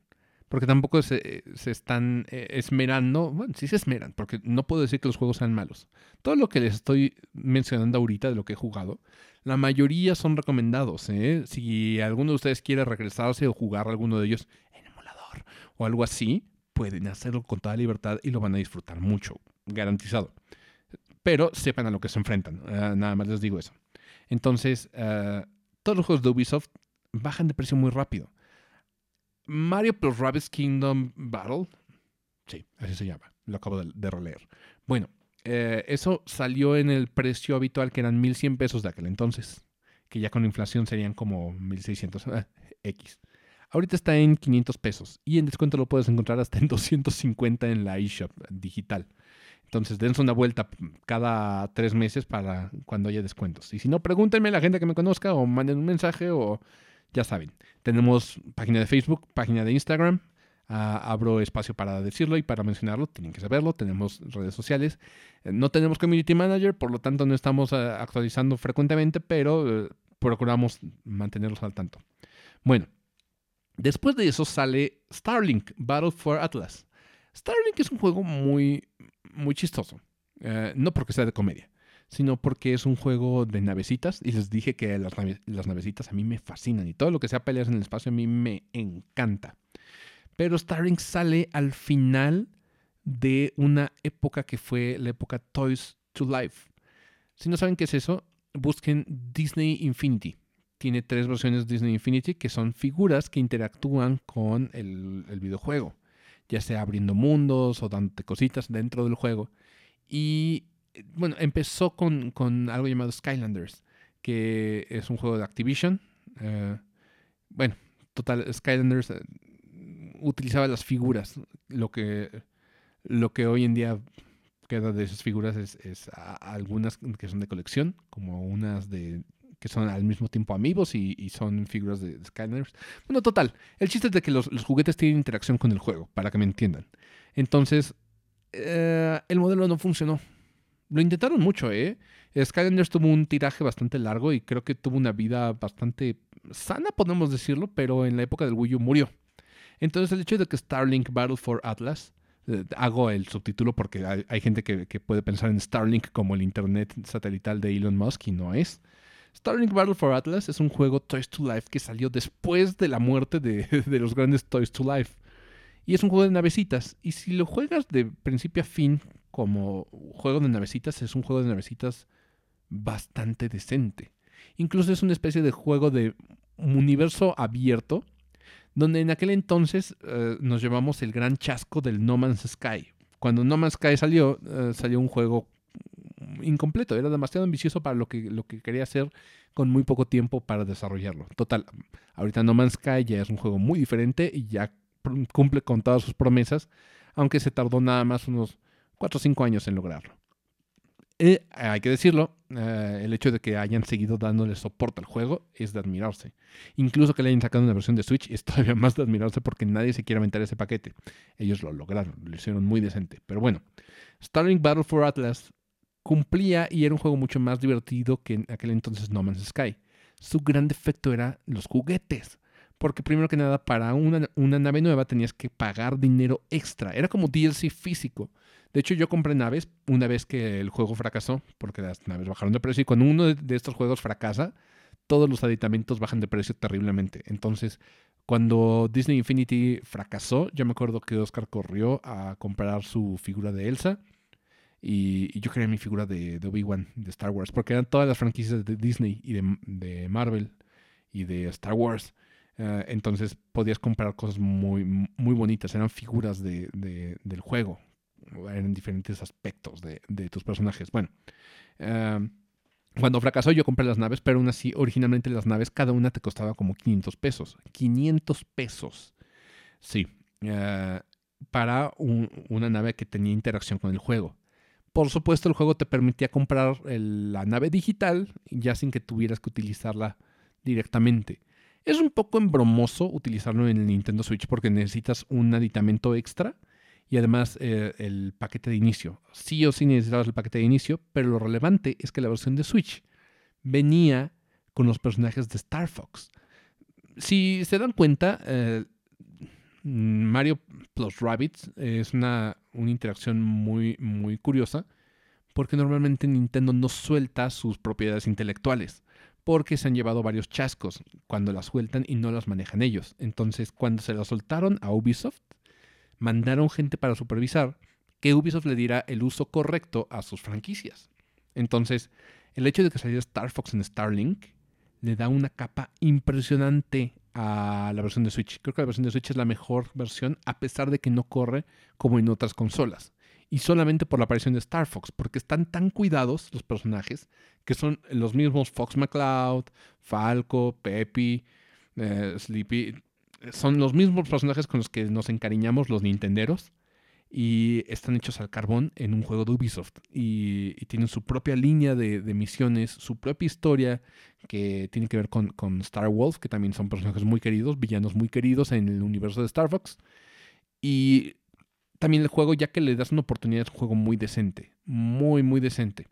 [SPEAKER 1] Porque tampoco se, están eh, esmerando. Bueno, sí se esmeran, porque no puedo decir que los juegos sean malos. Todo lo que les estoy mencionando ahorita de lo que he jugado la mayoría son recomendados. ¿eh? Si alguno de ustedes quiere regresarse o jugar alguno de ellos en emulador o algo así, pueden hacerlo con toda libertad y lo van a disfrutar mucho, garantizado. Pero sepan a lo que se enfrentan. Nada más les digo eso. Entonces, eh, todos los juegos de Ubisoft bajan de precio muy rápido. Mario Plus Rabbids Kingdom Battle. Sí, así se llama. Lo acabo de, releer. Bueno, eh, eso salió en el precio habitual que eran 1100 pesos de aquel entonces, que ya con inflación serían como 1600 eh, X. Ahorita está en 500 pesos y en descuento lo puedes encontrar hasta en 250 en la eShop digital. Entonces dense una vuelta cada tres meses para cuando haya descuentos. Y si no, pregúntenme a la gente que me conozca o manden un mensaje o ya saben. Tenemos página de Facebook, página de Instagram, Ah, abro espacio para decirlo y para mencionarlo, tienen que saberlo, tenemos redes sociales, eh, no tenemos community manager, por lo tanto no estamos eh, actualizando frecuentemente, pero eh, procuramos mantenerlos al tanto. Bueno, después de eso sale Starlink, Battle for Atlas. Starlink es un juego muy, muy chistoso, no porque sea de comedia sino porque es un juego de navecitas. Y les dije que las, las, navecitas a mí me fascinan y todo lo que sea peleas en el espacio a mí me encanta. Pero Starlink sale al final de una época que fue la época Toys to Life. Si no saben qué es eso, busquen Disney Infinity. Tiene tres versiones de Disney Infinity que son figuras que interactúan con el, videojuego, ya sea abriendo mundos o dándote cositas dentro del juego. Y bueno, empezó con, algo llamado Skylanders, que es un juego de Activision. Eh, bueno, total, Skylanders eh, utilizaba las figuras. Lo que, lo que hoy en día queda de esas figuras es, algunas que son de colección, como unas de que son al mismo tiempo amigos y, son figuras de, Skylanders. Bueno, total. El chiste es de que los, juguetes tienen interacción con el juego, para que me entiendan. Entonces, eh, el modelo no funcionó. Lo intentaron mucho, ¿eh? Skylanders tuvo un tiraje bastante largo y creo que tuvo una vida bastante sana, podemos decirlo, pero en la época del Wii U murió. Entonces el hecho de que Starlink Battle for Atlas, eh, hago el subtítulo porque hay, gente que, puede pensar en Starlink como el Internet satelital de Elon Musk y no es. Starlink Battle for Atlas es un juego Toys to Life que salió después de la muerte de, de los grandes Toys to Life. Y es un juego de navecitas. Y si lo juegas de principio a fin como juego de navecitas, es un juego de navecitas bastante decente. Incluso es una especie de juego de universo abierto donde en aquel entonces eh, nos llevamos el gran chasco del No Man's Sky. Cuando No Man's Sky salió, eh, salió un juego incompleto, era demasiado ambicioso para lo que, lo que quería hacer con muy poco tiempo para desarrollarlo. Total, ahorita No Man's Sky ya es un juego muy diferente y ya cumple con todas sus promesas, aunque se tardó nada más unos 4 o 5 años en lograrlo. Hay que decirlo, eh, el hecho de que hayan seguido dándole soporte al juego es de admirarse. Incluso que le hayan sacado una versión de Switch es todavía más de admirarse porque nadie se quiere aventar ese paquete. Ellos lo lograron, lo hicieron muy decente. Pero bueno, Starlink Battle for Atlas cumplía y era un juego mucho más divertido que en aquel entonces No Man's Sky. Su gran defecto era los juguetes. Porque primero que nada, para una, una nave nueva tenías que pagar dinero extra. Era como DLC físico. De hecho, yo compré naves una vez que el juego fracasó, porque las naves bajaron de precio. Y cuando uno de estos juegos fracasa, todos los aditamentos bajan de precio terriblemente. Entonces, cuando Disney Infinity fracasó, yo me acuerdo que Oscar corrió a comprar su figura de Elsa. Y, yo quería mi figura de, Obi-Wan, de Star Wars, porque eran todas las franquicias de Disney y de, Marvel y de Star Wars. Eh, entonces podías comprar cosas muy, muy bonitas, eran figuras de, del juego, en diferentes aspectos de, tus personajes. Bueno, em, cuando fracasó yo compré las naves, pero aún así, originalmente las naves, cada una te costaba como 500 pesos. 500 pesos. Sí, eh, para una nave que tenía interacción con el juego. Por supuesto, el juego te permitía comprar la nave digital ya sin que tuvieras que utilizarla directamente. Es un poco embromoso utilizarlo en el Nintendo Switch porque necesitas un aditamento extra y además eh, el paquete de inicio. Sí o sí necesitabas el paquete de inicio, pero lo relevante es que la versión de Switch venía con los personajes de Star Fox. Si se dan cuenta, eh, Mario plus Rabbits es una, una interacción muy, muy curiosa, porque normalmente Nintendo no suelta sus propiedades intelectuales, porque se han llevado varios chascos cuando las sueltan y no las manejan ellos. Entonces, cuando se las soltaron a Ubisoft, mandaron gente para supervisar que Ubisoft le diera el uso correcto a sus franquicias. Entonces, el hecho de que saliera Star Fox en Starlink le da una capa impresionante a la versión de Switch. Creo que la versión de Switch es la mejor versión, a pesar de que no corre como en otras consolas. Y solamente por la aparición de Star Fox, porque están tan cuidados los personajes que son los mismos Fox McCloud, Falco, Peppy, eh, Sleepy son los mismos personajes con los que nos encariñamos los nintenderos y están hechos al carbón en un juego de Ubisoft y, tienen su propia línea de, misiones, su propia historia que tiene que ver con, Star Wolf, que también son personajes muy queridos, villanos muy queridos en el universo de Star Fox. Y también el juego, ya que le das una oportunidad, es un juego muy decente, muy, muy decente.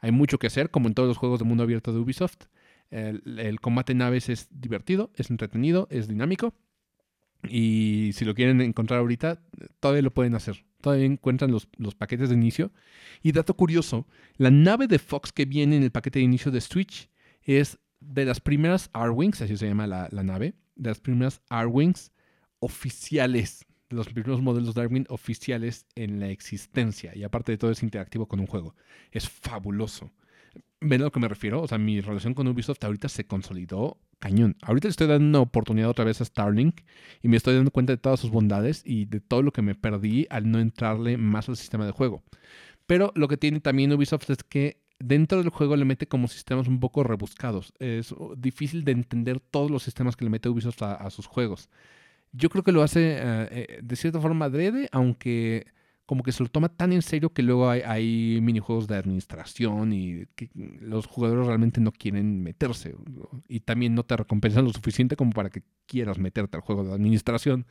[SPEAKER 1] Hay mucho que hacer, como en todos los juegos de mundo abierto de Ubisoft. El, el combate en naves es divertido, es entretenido, es dinámico. Y si lo quieren encontrar ahorita, todavía lo pueden hacer. Todavía encuentran los, paquetes de inicio. Y dato curioso, la nave de Fox que viene en el paquete de inicio de Switch es de las primeras R-Wings, así se llama la, nave, de las primeras R-Wings oficiales, de los primeros modelos de R-Wing oficiales en la existencia. Y aparte de todo es interactivo con un juego. Es fabuloso. ¿Ven a lo que me refiero? O sea, mi relación con Ubisoft ahorita se consolidó cañón. Ahorita le estoy dando una oportunidad otra vez a Starlink y me estoy dando cuenta de todas sus bondades y de todo lo que me perdí al no entrarle más al sistema de juego. Pero lo que tiene también Ubisoft es que dentro del juego le mete como sistemas un poco rebuscados. Es difícil de entender todos los sistemas que le mete Ubisoft a, sus juegos. Yo creo que lo hace eh, eh, de cierta forma adrede, aunque como que se lo toma tan en serio que luego hay, minijuegos de administración y que los jugadores realmente no quieren meterse y también no te recompensan lo suficiente como para que quieras meterte al juego de administración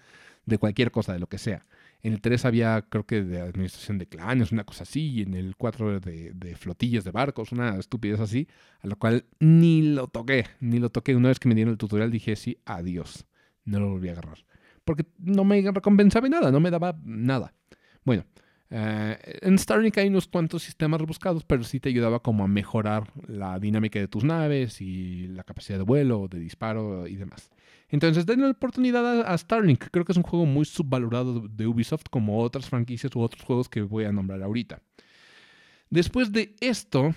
[SPEAKER 1] de cualquier cosa, de lo que sea. En el 3 había, creo que, de administración de clanes, una cosa así, y en el 4 de, de flotillas de barcos, una estupidez así, a lo cual ni lo toqué, ni lo toqué. Una vez que me dieron el tutorial dije, sí, adiós, no lo volví a agarrar. Porque no me recompensaba nada, no me daba nada. Bueno, eh, en Starlink hay unos cuantos sistemas rebuscados, pero sí te ayudaba como a mejorar la dinámica de tus naves y la capacidad de vuelo, de disparo y demás. Entonces, denle la oportunidad a, Starlink. Creo que es un juego muy subvalorado de Ubisoft, como otras franquicias u otros juegos que voy a nombrar ahorita. Después de esto,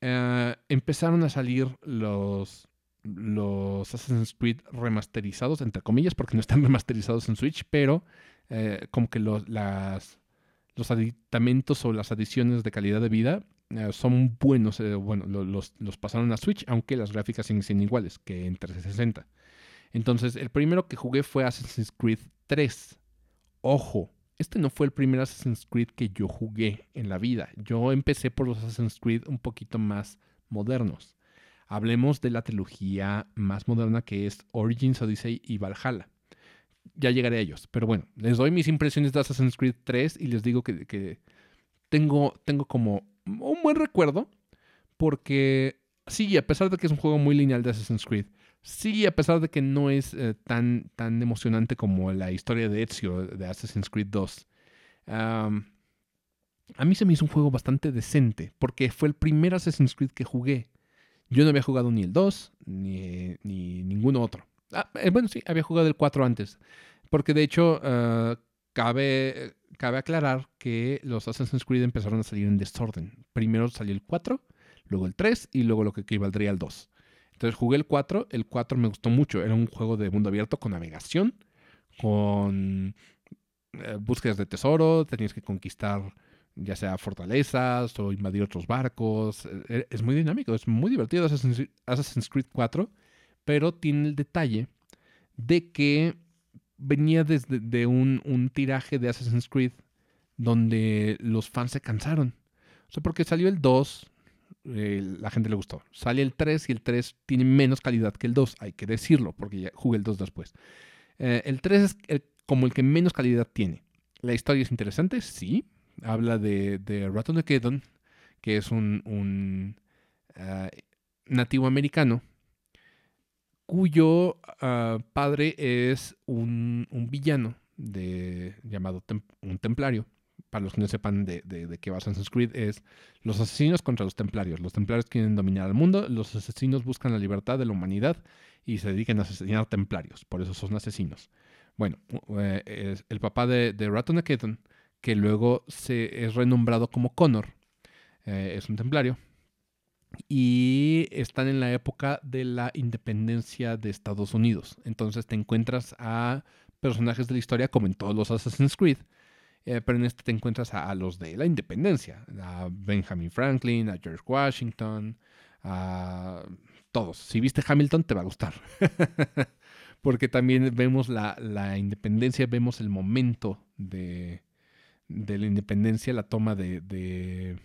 [SPEAKER 1] eh, empezaron a salir los los Assassin's Creed remasterizados, entre comillas, porque no están remasterizados en Switch, pero eh, como que los, las, los aditamentos o las adiciones de calidad de vida eh, son buenos. Eh, bueno, los, pasaron a Switch, aunque las gráficas siguen iguales que en 360. Entonces, el primero que jugué fue Assassin's Creed 3. Ojo, este no fue el primer Assassin's Creed que yo jugué en la vida. Yo empecé por los Assassin's Creed un poquito más modernos. Hablemos de la trilogía más moderna que es Origins, Odyssey y Valhalla. Ya llegaré a ellos. Pero bueno, les doy mis impresiones de Assassin's Creed 3 y les digo que, tengo, tengo como un buen recuerdo. Porque sí, a pesar de que es un juego muy lineal de Assassin's Creed, sí, a pesar de que no es eh, tan, tan emocionante como la historia de Ezio de Assassin's Creed 2, a mí se me hizo un juego bastante decente, porque fue el primer Assassin's Creed que jugué. Yo no había jugado ni el 2, ni, ni ninguno otro. Ah, eh, bueno, sí, había jugado el 4 antes. Porque de hecho, ah, cabe, cabe aclarar que los Assassin's Creed empezaron a salir en desorden. Primero salió el 4, luego el 3 y luego lo que equivaldría al 2. Entonces jugué el 4, el 4 me gustó mucho. Era un juego de mundo abierto con navegación, con eh, búsquedas de tesoro, tenías que conquistar ya sea fortalezas o invadir otros barcos. E, e, es muy dinámico, es muy divertido Assassin's Creed 4, pero tiene el detalle de que venía desde de un, un, tiraje de Assassin's Creed donde los fans se cansaron. O sea, porque salió el 2, eh, la gente le gustó. Sale el 3 y el 3 tiene menos calidad que el 2, hay que decirlo, porque ya jugué el 2 después. Eh, el 3 es como el que menos calidad tiene. La historia es interesante, sí, habla de, de Kedon, que es un, ah, nativo americano, cuyo ah, padre es un, villano de, llamado un templario. Para los que no sepan de, de, qué va Assassin's Creed, es los asesinos contra los templarios. Los templarios quieren dominar el mundo, los asesinos buscan la libertad de la humanidad y se dedican a asesinar templarios. Por eso son asesinos. Bueno, eh, el papá de, de Ratonaketon que luego se es renombrado como Connor. Eh, es un templario. Y están en la época de la independencia de Estados Unidos. Entonces te encuentras a personajes de la historia como en todos los Assassin's Creed. Eh, pero en este te encuentras a, los de la independencia. A Benjamin Franklin, a George Washington, a todos. Si viste Hamilton te va a gustar. Porque también vemos la, la independencia, vemos el momento de, de la independencia, la toma de,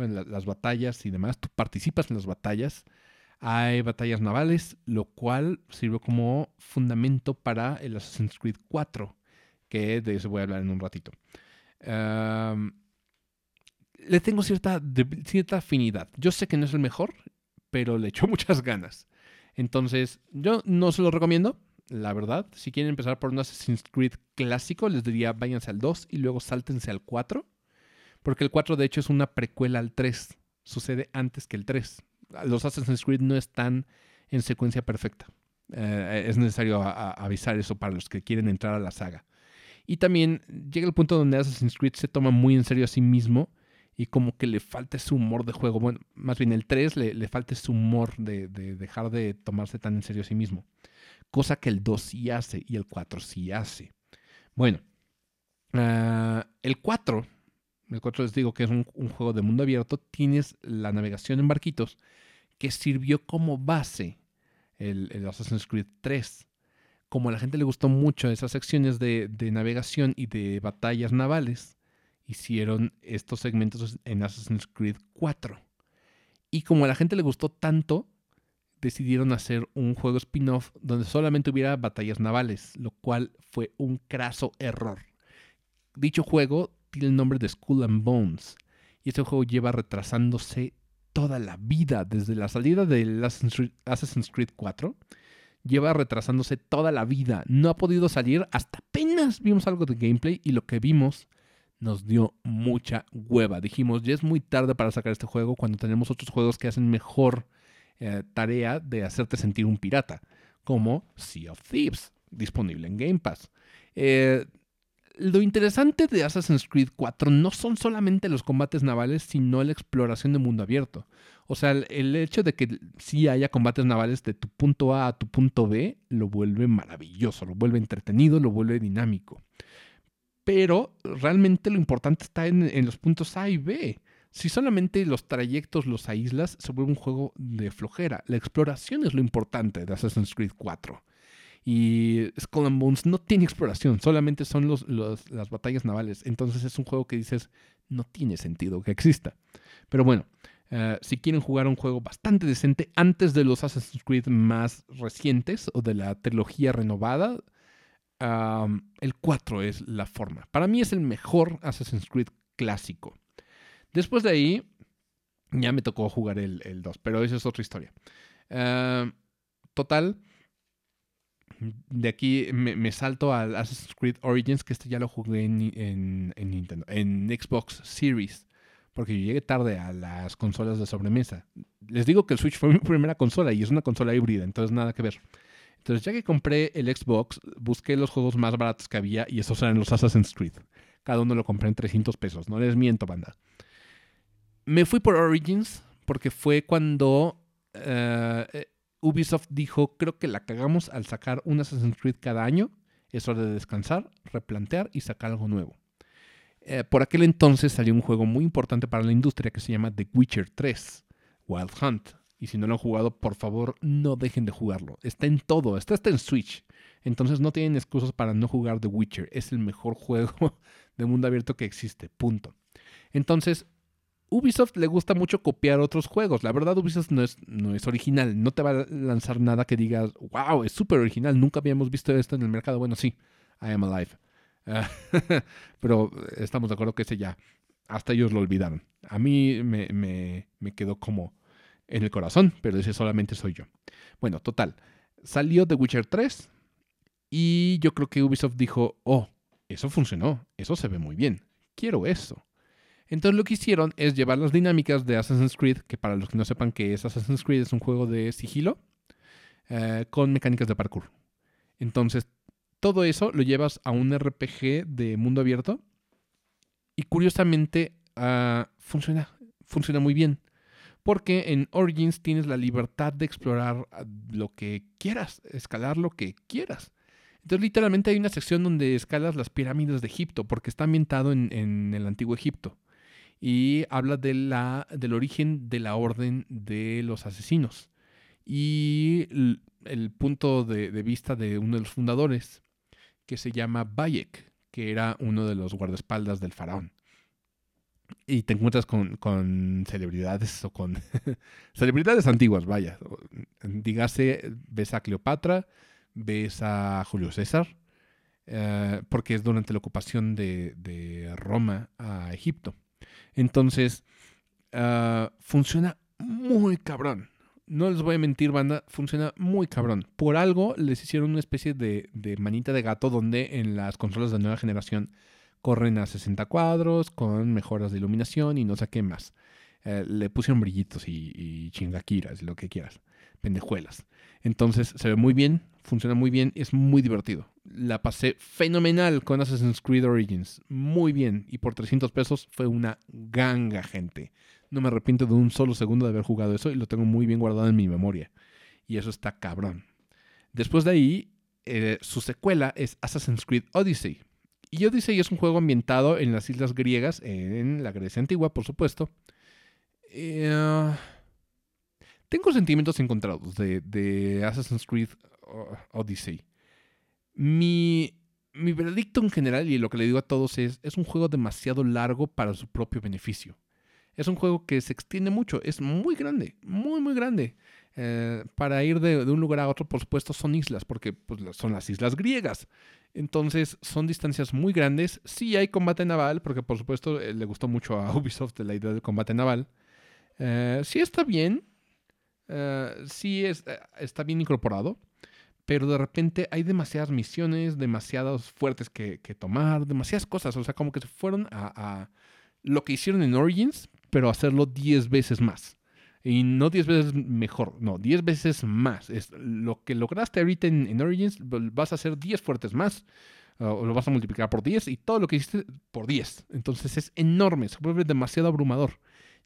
[SPEAKER 1] bueno, las batallas y demás. Tú participas en las batallas. Hay batallas navales, lo cual sirve como fundamento para el Assassin's Creed 4, que de eso voy a hablar en un ratito. le tengo cierta, cierta afinidad. Yo sé que no es el mejor, pero le echo muchas ganas. Entonces, yo no se lo recomiendo la verdad. Si quieren empezar por un Assassin's Creed clásico, les diría váyanse al 2 y luego sáltense al 4. Porque el 4 de hecho es una precuela al 3. Sucede antes que el 3. Los Assassin's Creed no están en secuencia perfecta. Eh, es necesario avisar eso para los que quieren entrar a la saga. Y también llega el punto donde Assassin's Creed se toma muy en serio a sí mismo y como que le falta ese humor de juego. Bueno, más bien el 3 le, le falta ese humor de, de, dejar de tomarse tan en serio a sí mismo cosa que el 2 sí hace y el 4 sí hace. Bueno, ah, el 4, el 4 les digo que es un, juego de mundo abierto, tienes la navegación en barquitos que sirvió como base el, Assassin's Creed 3. Como a la gente le gustó mucho esas secciones de, de navegación y de batallas navales, hicieron estos segmentos en Assassin's Creed 4. Y como a la gente le gustó tanto, decidieron hacer un juego spin-off donde solamente hubiera batallas navales, lo cual fue un craso error. Dicho juego tiene el nombre de Skull and Bones y este juego lleva retrasándose toda la vida desde la salida del Assassin's Creed 4. Lleva retrasándose toda la vida. No ha podido salir hasta apenas vimos algo de gameplay y lo que vimos nos dio mucha hueva. Dijimos, ya es muy tarde para sacar este juego cuando tenemos otros juegos que hacen mejor eh, tarea de hacerte sentir un pirata, como Sea of Thieves, disponible en Game Pass. Eh, lo interesante de Assassin's Creed 4 no son solamente los combates navales, sino la exploración de mundo abierto. O sea, el, hecho de que sí haya combates navales de tu punto A a tu punto B lo vuelve maravilloso, lo vuelve entretenido, lo vuelve dinámico. Pero realmente lo importante está en, en los puntos A y B. Si solamente los trayectos los aíslas, se vuelve un juego de flojera. La exploración es lo importante de Assassin's Creed 4. Y Skull and Bones no tiene exploración, solamente son los, las batallas navales. Entonces es un juego que dices, no tiene sentido que exista. Pero bueno, eh, si quieren jugar un juego bastante decente antes de los Assassin's Creed más recientes o de la trilogía renovada, el 4 es la forma. Para mí es el mejor Assassin's Creed clásico. Después de ahí, ya me tocó jugar el, 2, pero esa es otra historia. Eh, total, de aquí me, salto al Assassin's Creed Origins, que este ya lo jugué en, Nintendo, en Xbox Series, porque yo llegué tarde a las consolas de sobremesa. Les digo que el Switch fue mi primera consola y es una consola híbrida, entonces nada que ver. Entonces ya que compré el Xbox, busqué los juegos más baratos que había y esos eran los Assassin's Creed. Cada uno lo compré en 300 pesos, no les miento, banda. Me fui por Origins porque fue cuando eh, Ubisoft dijo, creo que la cagamos al sacar un Assassin's Creed cada año. Es hora de descansar, replantear y sacar algo nuevo. Eh, por aquel entonces salió un juego muy importante para la industria que se llama The Witcher 3, Wild Hunt. Y si no lo han jugado, por favor, no dejen de jugarlo. Está en todo, está hasta en Switch. Entonces no tienen excusas para no jugar The Witcher. Es el mejor juego de mundo abierto que existe. Punto. Entonces, Ubisoft le gusta mucho copiar otros juegos. La verdad, Ubisoft no es, no es original. No te va a lanzar nada que digas, wow, es súper original. Nunca habíamos visto esto en el mercado. Bueno, sí, I am alive. pero estamos de acuerdo que ese ya, hasta ellos lo olvidaron. A mí me, me, me quedó como en el corazón, pero ese solamente soy yo. Bueno, total. Salió The Witcher 3 y yo creo que Ubisoft dijo, oh, eso funcionó, eso se ve muy bien, quiero eso. Entonces lo que hicieron es llevar las dinámicas de Assassin's Creed, que para los que no sepan que es Assassin's Creed, es un juego de sigilo eh, con mecánicas de parkour. Entonces todo eso lo llevas a un RPG de mundo abierto y curiosamente ah, funciona, funciona muy bien. Porque en Origins tienes la libertad de explorar lo que quieras, escalar lo que quieras. Entonces, literalmente hay una sección donde escalas las pirámides de Egipto, porque está ambientado en el antiguo Egipto y habla de la, del origen de la orden de los asesinos y el, punto de, vista de uno de los fundadores que se llama Bayek, que era uno de los guardaespaldas del faraón. Y te encuentras con, celebridades o con celebridades antiguas, vaya. Dígase, ves a Cleopatra, ves a Julio César, eh, porque es durante la ocupación de, de Roma a Egipto. Entonces, ah, funciona muy cabrón. No les voy a mentir, banda, funciona muy cabrón. Por algo les hicieron una especie de, manita de gato donde en las consolas de nueva generación corren a 60 cuadros con mejoras de iluminación y no sé qué más. Eh, le pusieron brillitos y, y lo que quieras, pendejuelas. Entonces se ve muy bien, funciona muy bien, es muy divertido. La pasé fenomenal con Assassin's Creed Origins, muy bien, y por 300 pesos fue una ganga, gente. No me arrepiento de un solo segundo de haber jugado eso y lo tengo muy bien guardado en mi memoria. Y eso está cabrón. Después de ahí, eh, su secuela es Assassin's Creed Odyssey. Y Odyssey es un juego ambientado en las islas griegas, en la Grecia antigua, por supuesto. Eh, tengo sentimientos encontrados de, Assassin's Creed Odyssey. Mi, mi veredicto en general, y lo que le digo a todos es, es un juego demasiado largo para su propio beneficio. Es un juego que se extiende mucho, es muy grande, muy, muy grande. Eh, para ir de, un lugar a otro, por supuesto, son islas, porque pues, son las islas griegas. Entonces, son distancias muy grandes. Sí hay combate naval, porque por supuesto eh, le gustó mucho a Ubisoft la idea del combate naval. Eh, sí está bien, sí es, está bien incorporado, pero de repente hay demasiadas misiones, demasiados fuertes que, tomar, demasiadas cosas. O sea, como que se fueron a, lo que hicieron en Origins, pero hacerlo 10 veces más. Y no 10 veces mejor, no, 10 veces más. Es lo que lograste ahorita en, Origins, vas a hacer 10 fuertes más. o lo vas a multiplicar por 10 y todo lo que hiciste por 10. Entonces es enorme, se vuelve demasiado abrumador.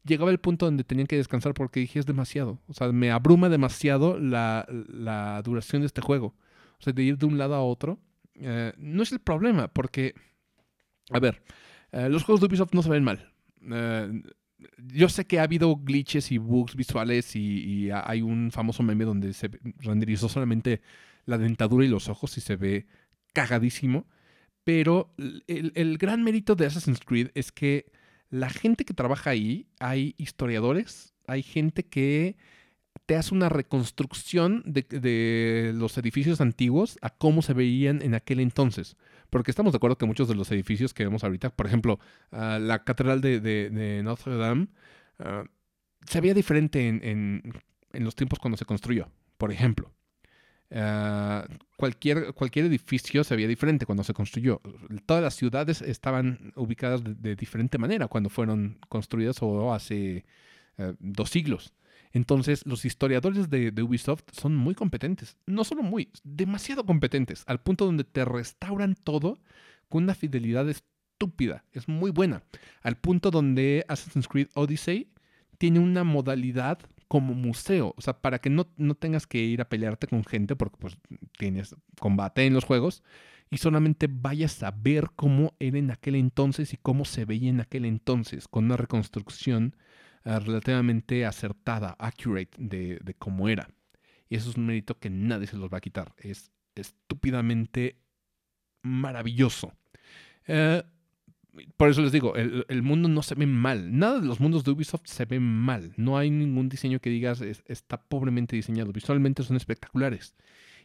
[SPEAKER 1] Llegaba el punto donde tenían que descansar porque dije es demasiado. O sea, me abruma demasiado la, la duración de este juego. O sea, de ir de un lado a otro. Eh, no es el problema, porque, a ver, eh, los juegos de Ubisoft no se ven mal. Eh, yo sé que ha habido glitches y bugs visuales y, hay un famoso meme donde se renderizó solamente la dentadura y los ojos y se ve cagadísimo. Pero el, gran mérito de Assassin's Creed es que la gente que trabaja ahí, hay historiadores, hay gente que te hace una reconstrucción de, los edificios antiguos a cómo se veían en aquel entonces. Porque estamos de acuerdo que muchos de los edificios que vemos ahorita, por ejemplo, ah, la catedral de, Notre Dame, uh, se veía diferente en, los tiempos cuando se construyó, por ejemplo. Ah, cualquier, cualquier edificio se veía diferente cuando se construyó. Todas las ciudades estaban ubicadas de, diferente manera cuando fueron construidas o hace dos siglos. Entonces, los historiadores de, Ubisoft son muy competentes. No solo muy, demasiado competentes, al punto donde te restauran todo con una fidelidad estúpida. Es muy buena. Al punto donde Assassin's Creed Odyssey tiene una modalidad como museo. O sea, para que no, no tengas que ir a pelearte con gente, porque pues tienes combate en los juegos, y solamente vayas a ver cómo era en aquel entonces y cómo se veía en aquel entonces, con una reconstrucción eh, relativamente acertada, accurate de, cómo era. Y eso es un mérito que nadie se los va a quitar. Es estúpidamente maravilloso. Eh, por eso les digo, el, mundo no se ve mal. Nada de los mundos de Ubisoft se ve mal. No hay ningún diseño que digas está pobremente diseñado. Visualmente son espectaculares.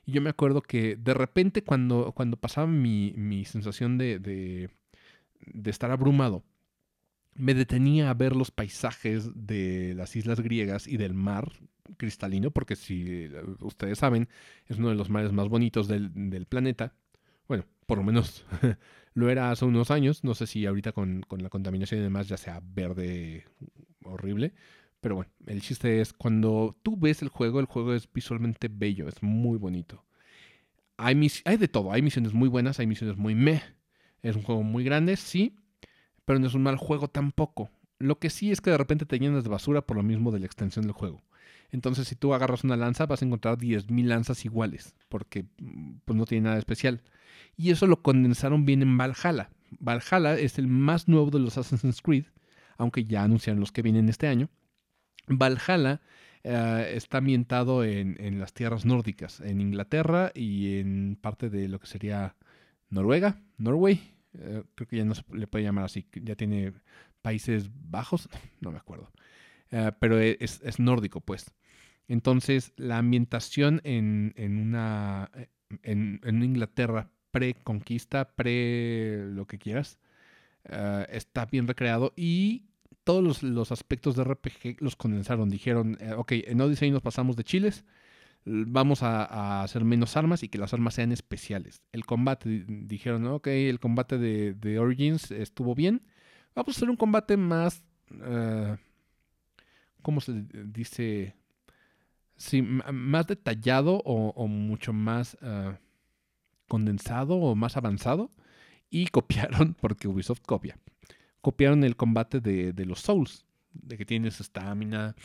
[SPEAKER 1] Y yo me acuerdo que de repente cuando, cuando pasaba mi, sensación de, de, estar abrumado, me detenía a ver los paisajes de las islas griegas y del mar cristalino, porque si ustedes saben, es uno de los mares más bonitos del, planeta. Bueno, por lo menos lo era hace unos años. No sé si ahorita con, la contaminación y demás ya sea verde horrible. Pero bueno, el chiste es cuando tú ves el juego, el juego es visualmente bello, es muy bonito. Hay, de todo, hay misiones muy buenas, hay misiones muy meh. Es un juego muy grande, sí, pero no es un mal juego tampoco. Lo que sí es que de repente te llenas de basura por lo mismo de la extensión del juego. Entonces, si tú agarras una lanza, vas a encontrar 10.000 lanzas iguales, porque pues, no tiene nada especial. Y eso lo condensaron bien en Valhalla. Valhalla es el más nuevo de los Assassin's Creed, aunque ya anunciaron los que vienen este año. Valhalla eh, está ambientado en, las tierras nórdicas, en Inglaterra y en parte de lo que sería Noruega, Norway, eh, creo que ya no se le puede llamar así, ya tiene Países Bajos, no me acuerdo, eh, pero e, es, nórdico, pues. Entonces, la ambientación en, una, eh, en, Inglaterra pre-conquista, pre lo que quieras, está bien recreado y todos los, aspectos de RPG los condensaron. Dijeron, ok, en Odyssey nos pasamos de chiles, vamos a, hacer menos armas y que las armas sean especiales. El combate, dijeron, ok, el combate de, Origins estuvo bien. Vamos a hacer un combate más, uh, ¿cómo se dice? Sí, más detallado o, mucho más eh, condensado o más avanzado. Y copiaron, porque Ubisoft copia, copiaron el combate de, de los Souls, de que tienes estamina,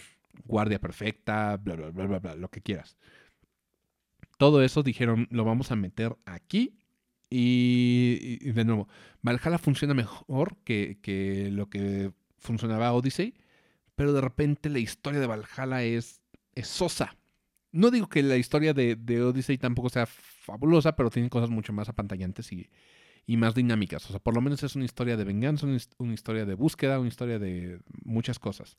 [SPEAKER 1] guardia perfecta, bla, bla, bla, bla, bla, lo que quieras. Todo eso dijeron, lo vamos a meter aquí. Y, de nuevo, Valhalla funciona mejor que, lo que funcionaba Odyssey, pero de repente la historia de Valhalla es, es sosa. No digo que la historia de, de, Odyssey tampoco sea fabulosa, pero tiene cosas mucho más apantallantes y, y más dinámicas. O sea, por lo menos es una historia de venganza, una historia de búsqueda, una historia de muchas cosas.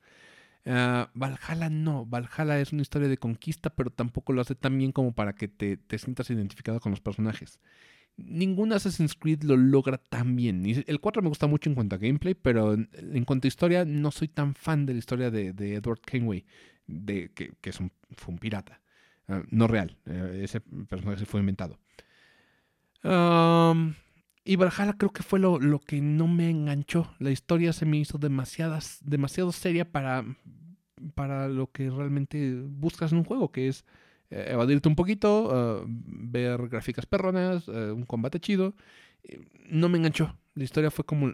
[SPEAKER 1] Uh, Valhalla no, Valhalla es una historia de conquista, pero tampoco lo hace tan bien como para que te, sientas identificado con los personajes. Ningún Assassin's Creed lo logra tan bien. El 4 me gusta mucho en cuanto a gameplay, pero en, cuanto a historia, no soy tan fan de la historia de, Edward Kenway, de, que, es un, fue un pirata. Ah, no real, eh, ese personaje se fue inventado. y Valhalla creo que fue lo, lo, que no me enganchó. La historia se me hizo demasiadas, demasiado seria para, para lo que realmente buscas en un juego, que es eh, evadirte un poquito, eh, ver gráficas perronas, eh, un combate chido no me enganchó. La historia fue como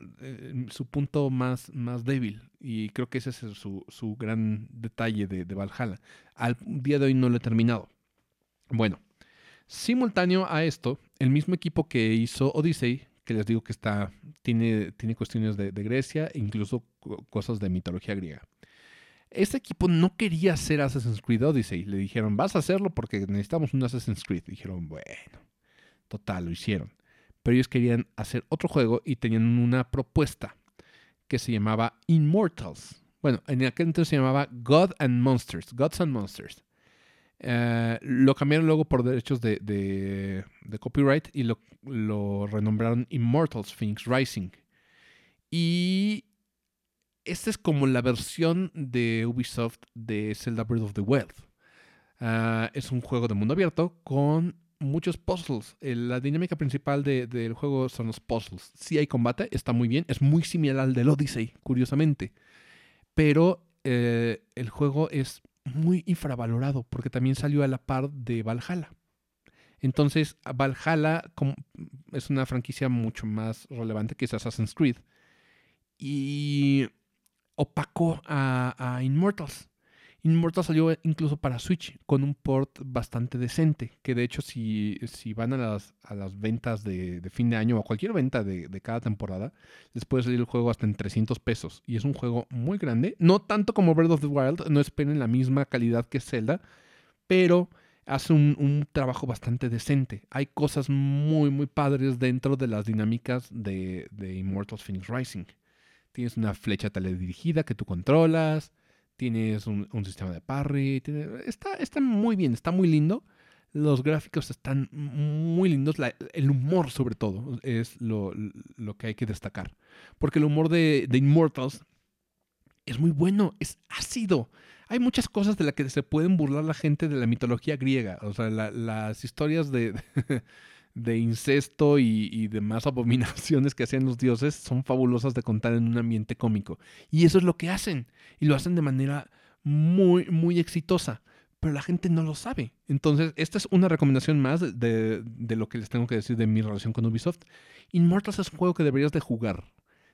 [SPEAKER 1] su punto más, más débil. Y creo que ese es su, su gran detalle de, de, Valhalla. Al día de hoy no lo he terminado. Bueno, simultáneo a esto, el mismo equipo que hizo Odyssey, que les digo que está, tiene, tiene cuestiones de, de Grecia e incluso cosas de mitología griega. Este equipo no quería hacer Assassin's Creed Odyssey. Le dijeron, vas a hacerlo porque necesitamos un Assassin's Creed. Dijeron, bueno, total, lo hicieron. Pero ellos querían hacer otro juego y tenían una propuesta que se llamaba Immortals. Bueno, en aquel entonces se llamaba God and Monsters, Gods and Monsters. Eh, lo cambiaron luego por derechos de, copyright y lo, lo, renombraron Immortals Phoenix Rising. Y esta es como la versión de Ubisoft de Zelda Breath of the Wild. Ah, es un juego de mundo abierto con muchos puzzles. la dinámica principal del juego son los puzzles. Si hay combate, está muy bien. Es muy similar al del Odyssey, curiosamente. Pero eh, el juego es muy infravalorado porque también salió a la par de Valhalla. Entonces, Valhalla es una franquicia mucho más relevante que es Assassin's Creed. Y opacó a, Immortals. Immortals salió incluso para Switch con un port bastante decente, que de hecho si, si van a las, a las ventas de, fin de año o cualquier venta de, cada temporada, les puede salir el juego hasta en 300 pesos. Y es un juego muy grande, no tanto como Breath of the Wild, no esperen la misma calidad que Zelda, pero hace un, un, trabajo bastante decente. Hay cosas muy, muy padres dentro de las dinámicas de, de Immortals Phoenix Rising. Tienes una flecha teledirigida que tú controlas. Tienes un, sistema de parry. está, está muy bien, está muy lindo. Los gráficos están muy lindos. el humor, sobre todo, es lo, que hay que destacar. Porque el humor de, Immortals es muy bueno, es ácido. Hay muchas cosas de las que se pueden burlar la gente de la mitología griega. O sea, las historias de, de incesto y, demás abominaciones que hacían los dioses son fabulosas de contar en un ambiente cómico. Y eso es lo que hacen. Y lo hacen de manera muy, muy exitosa. Pero la gente no lo sabe. Entonces, esta es una recomendación más de, lo que les tengo que decir de mi relación con Ubisoft. Immortals es un juego que deberías de jugar.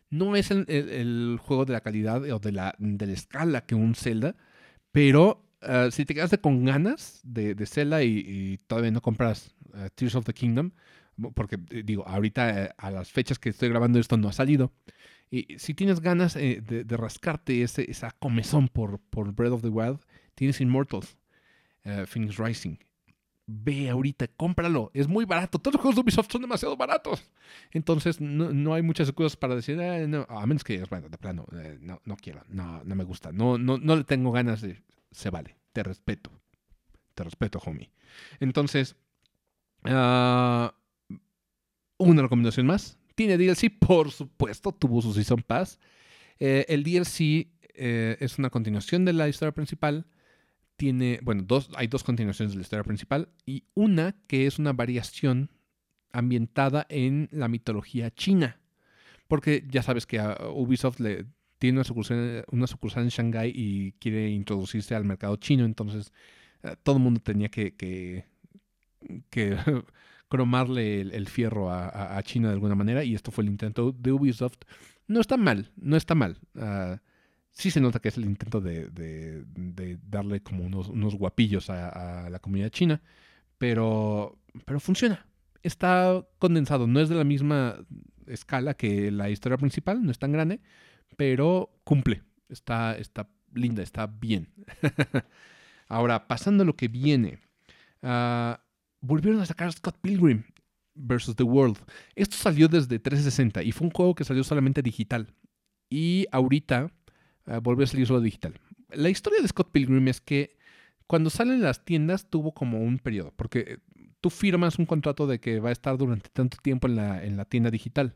[SPEAKER 1] No es el, juego de la calidad o de la, de la escala que un Zelda, pero Ah, si te quedaste con ganas de, de Zelda y, todavía no compras ah, Tears of the Kingdom, porque eh, digo, ahorita eh, a las fechas que estoy grabando esto no ha salido. Y si tienes ganas eh, de, rascarte ese, esa comezón por, por Breath of the Wild, tienes Immortals, Phoenix Rising. Ve ahorita, cómpralo. Es muy barato. Todos los juegos de Ubisoft son demasiado baratos. Entonces, no, hay muchas excusas para decir, a menos que, bueno, de plano, no, no quiero, no, no me gusta, no, no, no le tengo ganas de se vale. Te respeto. Te respeto, homie. Entonces, uh, una recomendación más. Tiene DLC, por supuesto, tuvo su Season Pass. Eh, el DLC eh, es una continuación de la historia principal. Tiene, bueno, dos, hay dos continuaciones de la historia principal y una que es una variación ambientada en la mitología china. Porque ya sabes que Ubisoft tiene una sucursal, una sucursal en Shanghái y quiere introducirse al mercado chino, entonces eh, todo el mundo tenía que, cromarle el, fierro a, China de alguna manera y esto fue el intento de Ubisoft. No está mal, no está mal. Uh, sí se nota que es el intento de, darle como unos, guapillos a, la comunidad china, pero, pero funciona. Está condensado, no es de la misma escala que la historia principal, no es tan grande, pero cumple. Está, está linda, está bien. Ahora, pasando a lo que viene. Ah, volvieron a sacar Scott Pilgrim vs. The World. Esto salió desde 360 y fue un juego que salió solamente digital. Y ahorita uh, volvió a salir solo digital. La historia de Scott Pilgrim es que cuando salen las tiendas tuvo como un periodo, porque tú firmas un contrato de que va a estar durante tanto tiempo en la, en la tienda digital.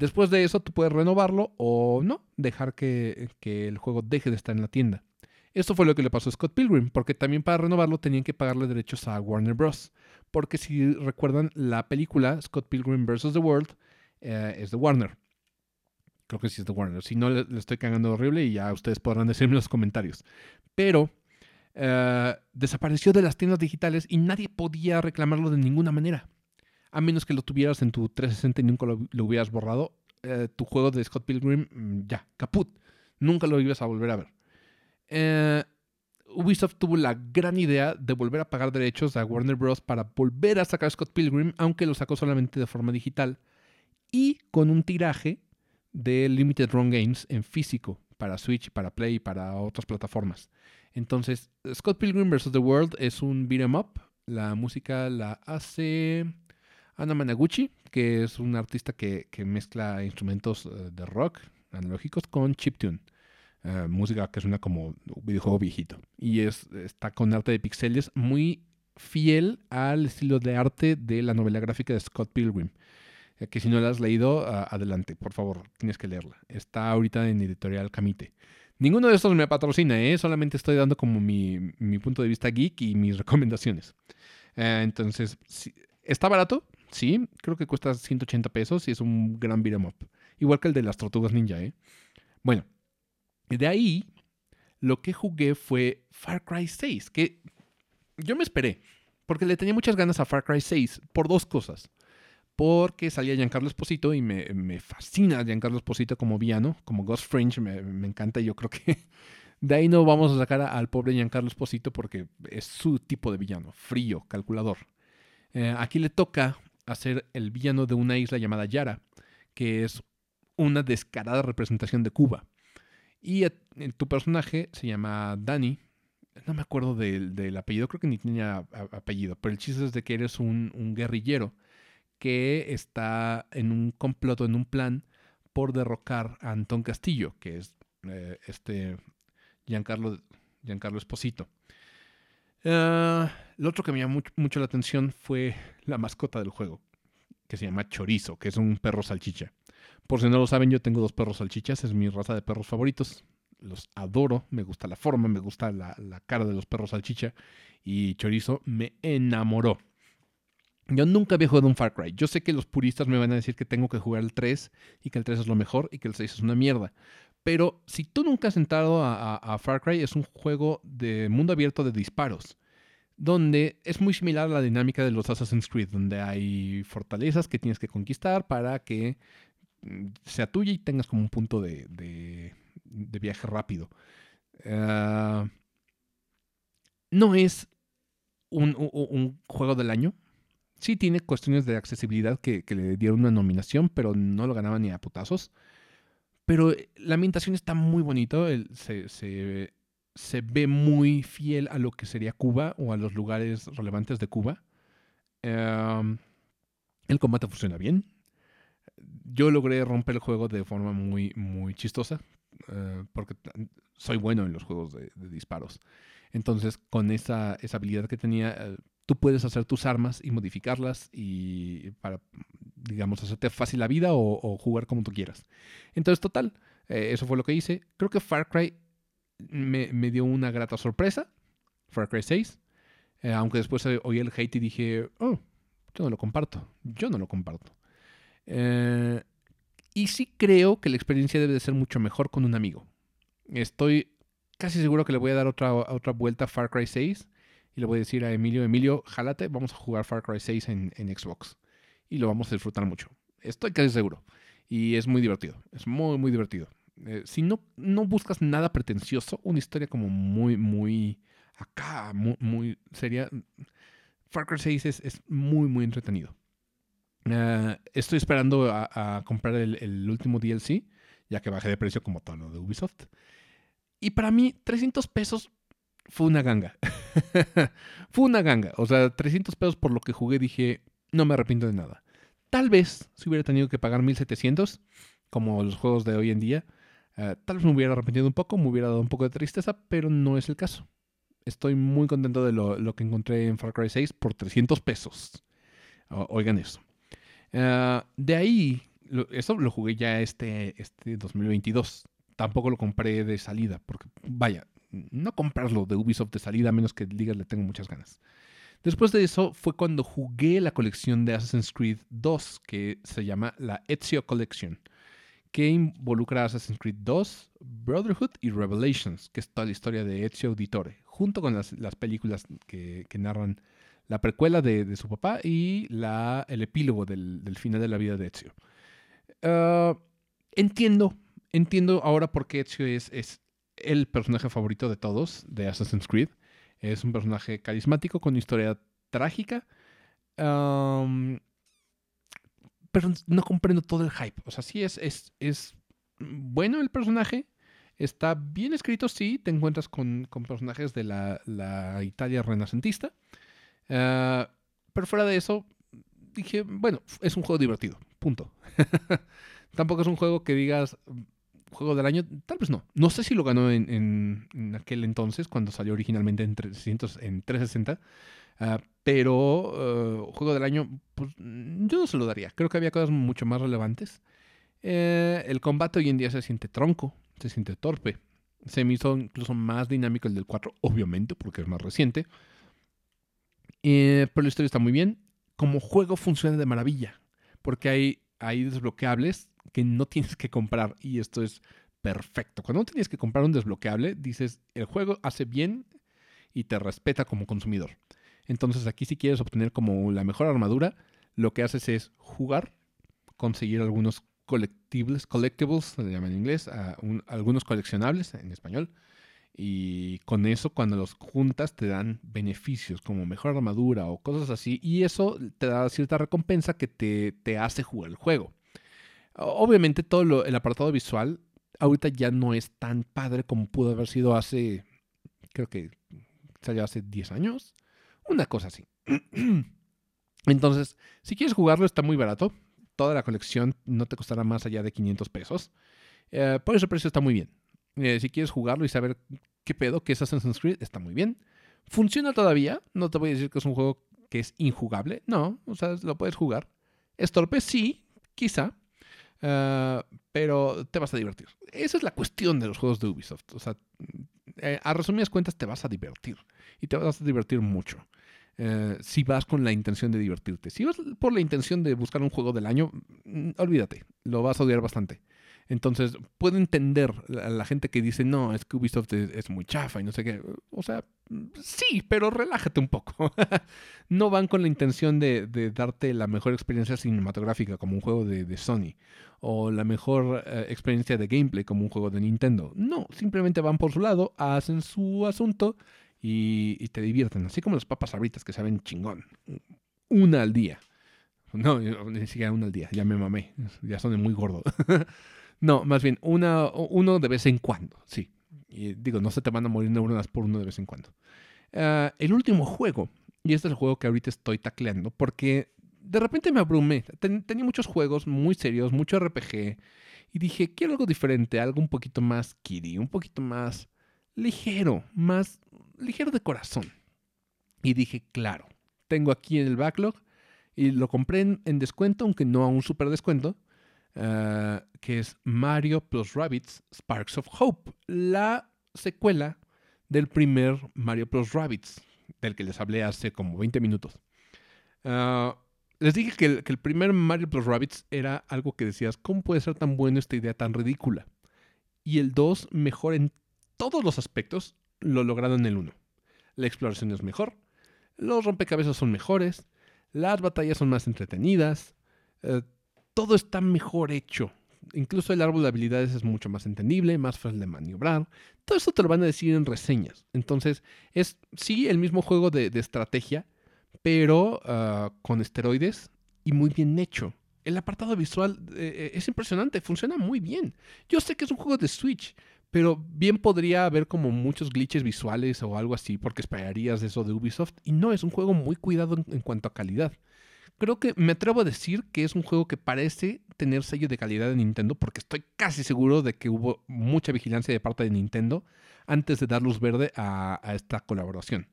[SPEAKER 1] Después de eso, tú puedes renovarlo o no, dejar que, el juego deje de estar en la tienda. Esto fue lo que le pasó a Scott Pilgrim, porque también para renovarlo tenían que pagarle derechos a Warner Bros. Porque si recuerdan, la película Scott Pilgrim vs. The World eh, es de Warner. Creo que sí es de Warner. Si no, le, estoy cagando horrible y ya ustedes podrán decirme en los comentarios. Pero eh, desapareció de las tiendas digitales y nadie podía reclamarlo de ninguna manera. a menos que lo tuvieras en tu 360 y nunca lo, hubieras borrado, eh, tu juego de Scott Pilgrim, mm, ya, caput. Nunca lo ibas a volver a ver. Eh, Ubisoft tuvo la gran idea de volver a pagar derechos a Warner Bros. para volver a sacar Scott Pilgrim, aunque lo sacó solamente de forma digital y con un tiraje de Limited Run Games en físico para Switch, para Play y para otras plataformas. Entonces, Scott Pilgrim vs. The World es un beat'em up. La música la hace Anna Managuchi, que es un artista que, mezcla instrumentos eh, de rock analógicos con chiptune. Uh, música que suena como videojuego viejito. Y es, está con arte de pixeles muy fiel al estilo de arte de la novela gráfica de Scott Pilgrim. Eh, que si no la has leído, adelante, por favor, tienes que leerla. Está ahorita en editorial Camite. Ninguno de estos me patrocina, ¿eh? solamente estoy dando como mi, mi punto de vista geek y mis recomendaciones. Eh, entonces, ¿está barato? Sí, creo que cuesta 180 pesos y es un gran beat'em up. Igual que el de las tortugas ninja, ¿eh? Bueno, de ahí, lo que jugué fue Far Cry 6, que yo me esperé, porque le tenía muchas ganas a Far Cry 6 por dos cosas. Porque salía Giancarlo Esposito y me, me fascina Giancarlo Esposito como villano, como Ghost Fringe, me, me encanta y yo creo que de ahí no vamos a sacar al pobre Giancarlo Esposito porque es su tipo de villano, frío, calculador. Eh, aquí le toca hacer el villano de una isla llamada Yara, que es una descarada representación de Cuba. Y tu personaje se llama Danny. No me acuerdo del, apellido, creo que ni tenía apellido, pero el chiste es de que eres un, guerrillero que está en un complot, en un plan por derrocar a Antón Castillo, que es eh, este Giancarlo, Giancarlo Esposito. Ah, lo otro que me llamó mucho la atención fue la mascota del juego, que se llama Chorizo, que es un perro salchicha. Por si no lo saben, yo tengo dos perros salchichas, es mi raza de perros favoritos. Los adoro, me gusta la forma, me gusta la, cara de los perros salchicha. Y Chorizo me enamoró. Yo nunca había jugado un Far Cry. Yo sé que los puristas me van a decir que tengo que jugar el 3 y que el 3 es lo mejor y que el 6 es una mierda. Pero si tú nunca has entrado a, Far Cry, es un juego de mundo abierto de disparos donde es muy similar a la dinámica de los Assassin's Creed, donde hay fortalezas que tienes que conquistar para que sea tuya y tengas como un punto de, viaje rápido. Ah, no es un, juego del año. Sí tiene cuestiones de accesibilidad que, le dieron una nominación, pero no lo ganaba ni a putazos. Pero eh, la ambientación está muy bonito. se, ve muy fiel a lo que sería Cuba o a los lugares relevantes de Cuba. el combate funciona bien yo logré romper el juego de forma muy, muy chistosa, eh, porque soy bueno en los juegos de, disparos. Entonces, con esa, esa habilidad que tenía, eh, tú puedes hacer tus armas y modificarlas y para, digamos, hacerte fácil la vida o, jugar como tú quieras. Entonces, total, eh, eso fue lo que hice. Creo que Far Cry me, me dio una grata sorpresa, Far Cry 6, aunque después oí el hate y dije, oh, yo no lo comparto, yo no lo comparto. Eh, y sí creo que la experiencia debe de ser mucho mejor con un amigo. Estoy casi seguro que le voy a dar otra, otra vuelta a Far Cry 6 y le voy a decir a Emilio, Emilio, jálate, vamos a jugar Far Cry 6 en, Xbox. Y lo vamos a disfrutar mucho. Estoy casi seguro. Y es muy divertido. Es muy, muy divertido. Eh, si no, no buscas nada pretencioso, una historia como muy, muy acá, muy, muy seria, Far Cry 6 es, es muy, muy entretenido. Eh, estoy esperando a, comprar el, último DLC, ya que bajé de precio como todo lo de Ubisoft. Y para mí, 300 pesos fue una ganga. fue una ganga. O sea, 300 pesos por lo que jugué, dije, no me arrepiento de nada. Tal vez, si hubiera tenido que pagar 1700, como los juegos de hoy en día, eh, tal vez me hubiera arrepentido un poco, me hubiera dado un poco de tristeza, pero no es el caso. Estoy muy contento de lo, lo que encontré en Far Cry 6 por 300 pesos. oigan eso. Ah, de ahí, eso lo jugué ya este, este 2022. Tampoco lo compré de salida, porque vaya, no comprarlo de Ubisoft de salida, a menos que digas le tengo muchas ganas. Después de eso fue cuando jugué la colección de Assassin's Creed 2, que se llama la Ezio Collection, que involucra Assassin's Creed 2, Brotherhood y Revelations, que es toda la historia de Ezio Auditore, junto con las, películas que, que narran la precuela de, su papá y el epílogo del, final de la vida de Ezio. Ah, entiendo, entiendo ahora por qué Ezio es, el personaje favorito de todos de Assassin's Creed. Es un personaje carismático con historia trágica. pero no comprendo todo el hype. O sea, sí es, es, es bueno el personaje. Está bien escrito, sí. Te encuentras con, personajes de la, Italia renacentista. Ah, pero fuera de eso, dije, bueno, es un juego divertido. Punto. Tampoco es un juego que digas, juego del año, tal vez no. No sé si lo ganó en, aquel entonces, cuando salió originalmente en, 300, en 360. Ah, pero eh, juego del año, pues yo no se lo daría. Creo que había cosas mucho más relevantes. Eh, el combate hoy en día se siente tronco, se siente torpe. Se me hizo incluso más dinámico el del 4, obviamente, porque es más reciente. Eh, pero la historia está muy bien. Como juego funciona de maravilla, porque hay, hay desbloqueables que no tienes que comprar y esto es perfecto. Cuando no tienes que comprar un desbloqueable, dices, el juego hace bien y te respeta como consumidor. Entonces aquí si quieres obtener como la mejor armadura, lo que haces es jugar, conseguir algunos collectibles, collectibles, se llaman en inglés, algunos coleccionables en español. Y con eso, cuando los juntas, te dan beneficios como mejor armadura o cosas así. Y eso te da cierta recompensa que te, te hace jugar el juego. Obviamente todo el apartado visual ahorita ya no es tan padre como pudo haber sido hace, creo que salió hace 10 años. Una cosa así. Entonces, si quieres jugarlo está muy barato. Toda la colección no te costará más allá de 500 pesos. Eh, por ese precio está muy bien. Eh, si quieres jugarlo y saber qué pedo que es Assassin's Creed, está muy bien. Funciona todavía. No te voy a decir que es un juego que es injugable. No, o sea, lo puedes jugar. ¿Es torpe? Sí, quizá. Ah, pero te vas a divertir. Esa es la cuestión de los juegos de Ubisoft. O sea, eh, a resumidas cuentas te vas a divertir. Y te vas a divertir mucho. Eh, si vas con la intención de divertirte. Si vas por la intención de buscar un juego del año, mm, olvídate, lo vas a odiar bastante. Entonces, puedo entender a la gente que dice, no, es que Ubisoft es, muy chafa y no sé qué. O sea, sí, pero relájate un poco. no van con la intención de, darte la mejor experiencia cinematográfica como un juego de, Sony o la mejor eh, experiencia de gameplay como un juego de Nintendo. No, simplemente van por su lado, hacen su asunto y, te divierten. Así como las papas abritas que saben chingón. Una al día. No, ni siquiera una al día, ya me mamé, ya son muy gordo. No, más bien, una, uno de vez en cuando, sí. Y digo, no se te van a morir neuronas por uno de vez en cuando. Ah, el último juego, y este es el juego que ahorita estoy tacleando, porque de repente me abrumé. tenía muchos juegos muy serios, mucho RPG, y dije, quiero algo diferente, algo un poquito más kiddie, un poquito más ligero, más ligero de corazón. Y dije, claro, tengo aquí en el backlog, y lo compré en, descuento, aunque no a un super descuento, eh, que es Mario Plus Rabbits Sparks of Hope, la secuela del primer Mario Plus Rabbits, del que les hablé hace como 20 minutos. Eh, les dije que el, que el, primer Mario Plus Rabbits era algo que decías, ¿cómo puede ser tan bueno esta idea tan ridícula? Y el 2 mejor en todos los aspectos lo lograron en el 1. La exploración es mejor, los rompecabezas son mejores, las batallas son más entretenidas, eh, todo está mejor hecho. Incluso el árbol de habilidades es mucho más entendible, más fácil de maniobrar. Todo eso te lo van a decir en reseñas. Entonces, es sí el mismo juego de, estrategia, pero ah, con esteroides y muy bien hecho. El apartado visual eh, eh, es impresionante, funciona muy bien. Yo sé que es un juego de Switch, pero bien podría haber como muchos glitches visuales o algo así, porque esperarías eso de Ubisoft. Y no, es un juego muy cuidado en cuanto a calidad creo que me atrevo a decir que es un juego que parece tener sello de calidad de Nintendo, porque estoy casi seguro de que hubo mucha vigilancia de parte de Nintendo antes de dar luz verde a, esta colaboración.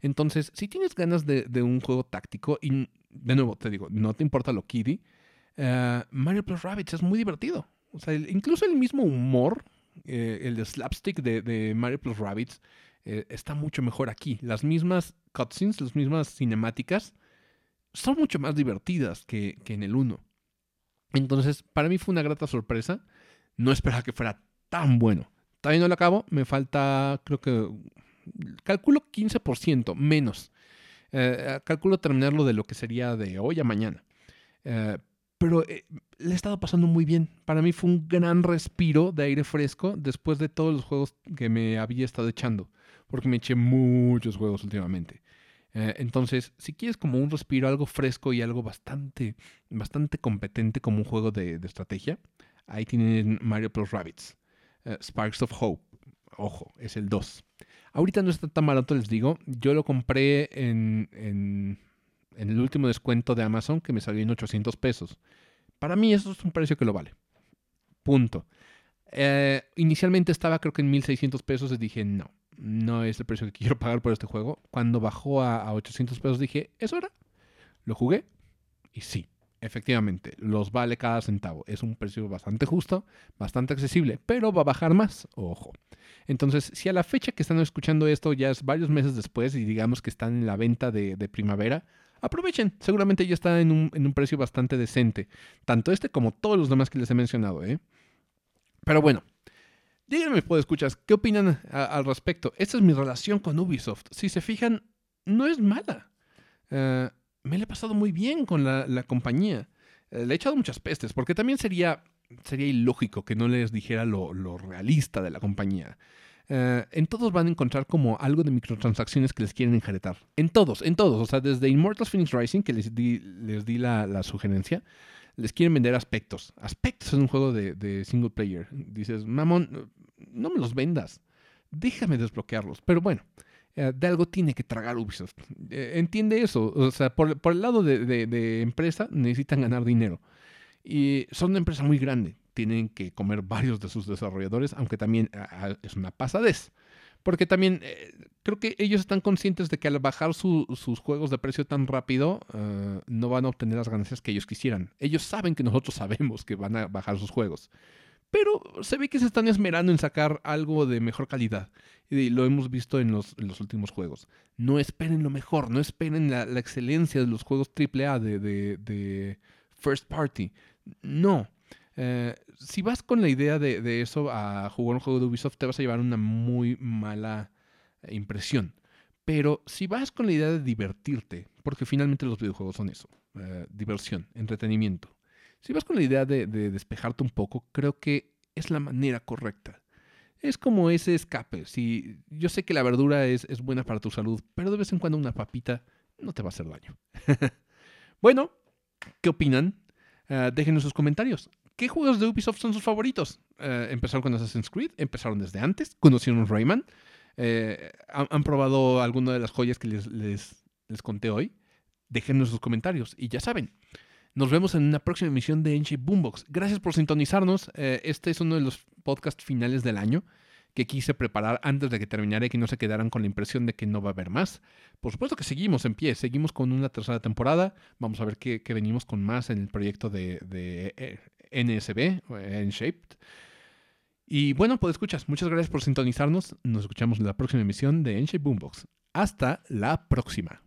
[SPEAKER 1] Entonces, si tienes ganas de, un juego táctico, y de nuevo te digo, no te importa lo kiddie, eh, Mario Plus Rabbids es muy divertido. O sea, incluso el mismo humor, eh, el de slapstick de, Mario Plus Rabbids, eh, está mucho mejor aquí. Las mismas cutscenes, las mismas cinemáticas, son mucho más divertidas que, en el 1. Entonces, para mí fue una grata sorpresa. No esperaba que fuera tan bueno. Todavía no lo acabo, me falta, creo que, calculo 15% menos. Eh, calculo terminarlo de lo que sería de hoy a mañana. Eh, pero le he estado pasando muy bien. Para mí fue un gran respiro de aire fresco después de todos los juegos que me había estado echando, porque me eché muchos juegos últimamente. Entonces, si quieres como un respiro, algo fresco y algo bastante, bastante competente como un juego de, estrategia, ahí tienen Mario Plus Rabbits, Sparks of Hope. Ojo, es el 2. Ahorita no está tan barato, les digo. Yo lo compré en, en, el último descuento de Amazon que me salió en 800 pesos. Para mí eso es un precio que lo vale. Punto. Eh, inicialmente estaba creo que en 1600 pesos y dije no, no es el precio que quiero pagar por este juego. Cuando bajó a, a 800 pesos dije, ¿es hora? Lo jugué y sí, efectivamente, los vale cada centavo. Es un precio bastante justo, bastante accesible, pero va a bajar más, ojo. Entonces, si a la fecha que están escuchando esto ya es varios meses después y digamos que están en la venta de, primavera, aprovechen. Seguramente ya está en un, precio bastante decente. Tanto este como todos los demás que les he mencionado. ¿eh? Pero bueno, díganme, puedo escuchas, ¿qué opinan al respecto? Esta es mi relación con Ubisoft. Si se fijan, no es mala. Eh, me la he pasado muy bien con la, compañía. Eh, le he echado muchas pestes, porque también sería, sería ilógico que no les dijera lo, realista de la compañía. Eh, en todos van a encontrar como algo de microtransacciones que les quieren enjaretar. En todos, en todos. O sea, desde Immortals Phoenix Rising, que les di, les di la, sugerencia, les quieren vender aspectos. Aspectos en un juego de, de single player. Dices, mamón, no me los vendas. Déjame desbloquearlos. Pero bueno, eh, de algo tiene que tragar Ubisoft. Eh, entiende eso. O sea, por, el lado de, empresa necesitan ganar dinero. Y son una empresa muy grande. Tienen que comer varios de sus desarrolladores, aunque también es una pasadez. Porque también eh, creo que ellos están conscientes de que al bajar sus juegos de precio tan rápido, no van a obtener las ganancias que ellos quisieran. Ellos saben que nosotros sabemos que van a bajar sus juegos pero se ve que se están esmerando en sacar algo de mejor calidad. Y lo hemos visto en los, últimos juegos. No esperen lo mejor, no esperen la, excelencia de los juegos AAA de, de, First Party. No. Eh, si vas con la idea de, eso a jugar un juego de Ubisoft, te vas a llevar una muy mala impresión. Pero si vas con la idea de divertirte, porque finalmente los videojuegos son eso, eh, diversión, entretenimiento, si vas con la idea de, despejarte un poco, creo que es la manera correcta. Es como ese escape. Si yo sé que la verdura es, buena para tu salud, pero de vez en cuando una papita no te va a hacer daño. bueno, ¿qué opinan? Uh, déjenos sus comentarios. ¿Qué juegos de Ubisoft son sus favoritos? Eh, ¿Empezaron con Assassin's Creed? ¿Empezaron desde antes? ¿Conocieron Rayman? Eh, ¿han, probado alguna de las joyas que les, les, les conté hoy? Déjenos sus comentarios. Y ya saben, nos vemos en una próxima emisión de Enche Boombox. Gracias por sintonizarnos. Eh, este es uno de los podcasts finales del año que quise preparar antes de que terminara y que no se quedaran con la impresión de que no va a haber más. Por supuesto que seguimos en pie, seguimos con una tercera temporada. Vamos a ver qué, venimos con más en el proyecto de, de eh, NSB, Enshaped. Y bueno, pues escuchas, muchas gracias por sintonizarnos. Nos escuchamos en la próxima emisión de Enche Boombox. Hasta la próxima.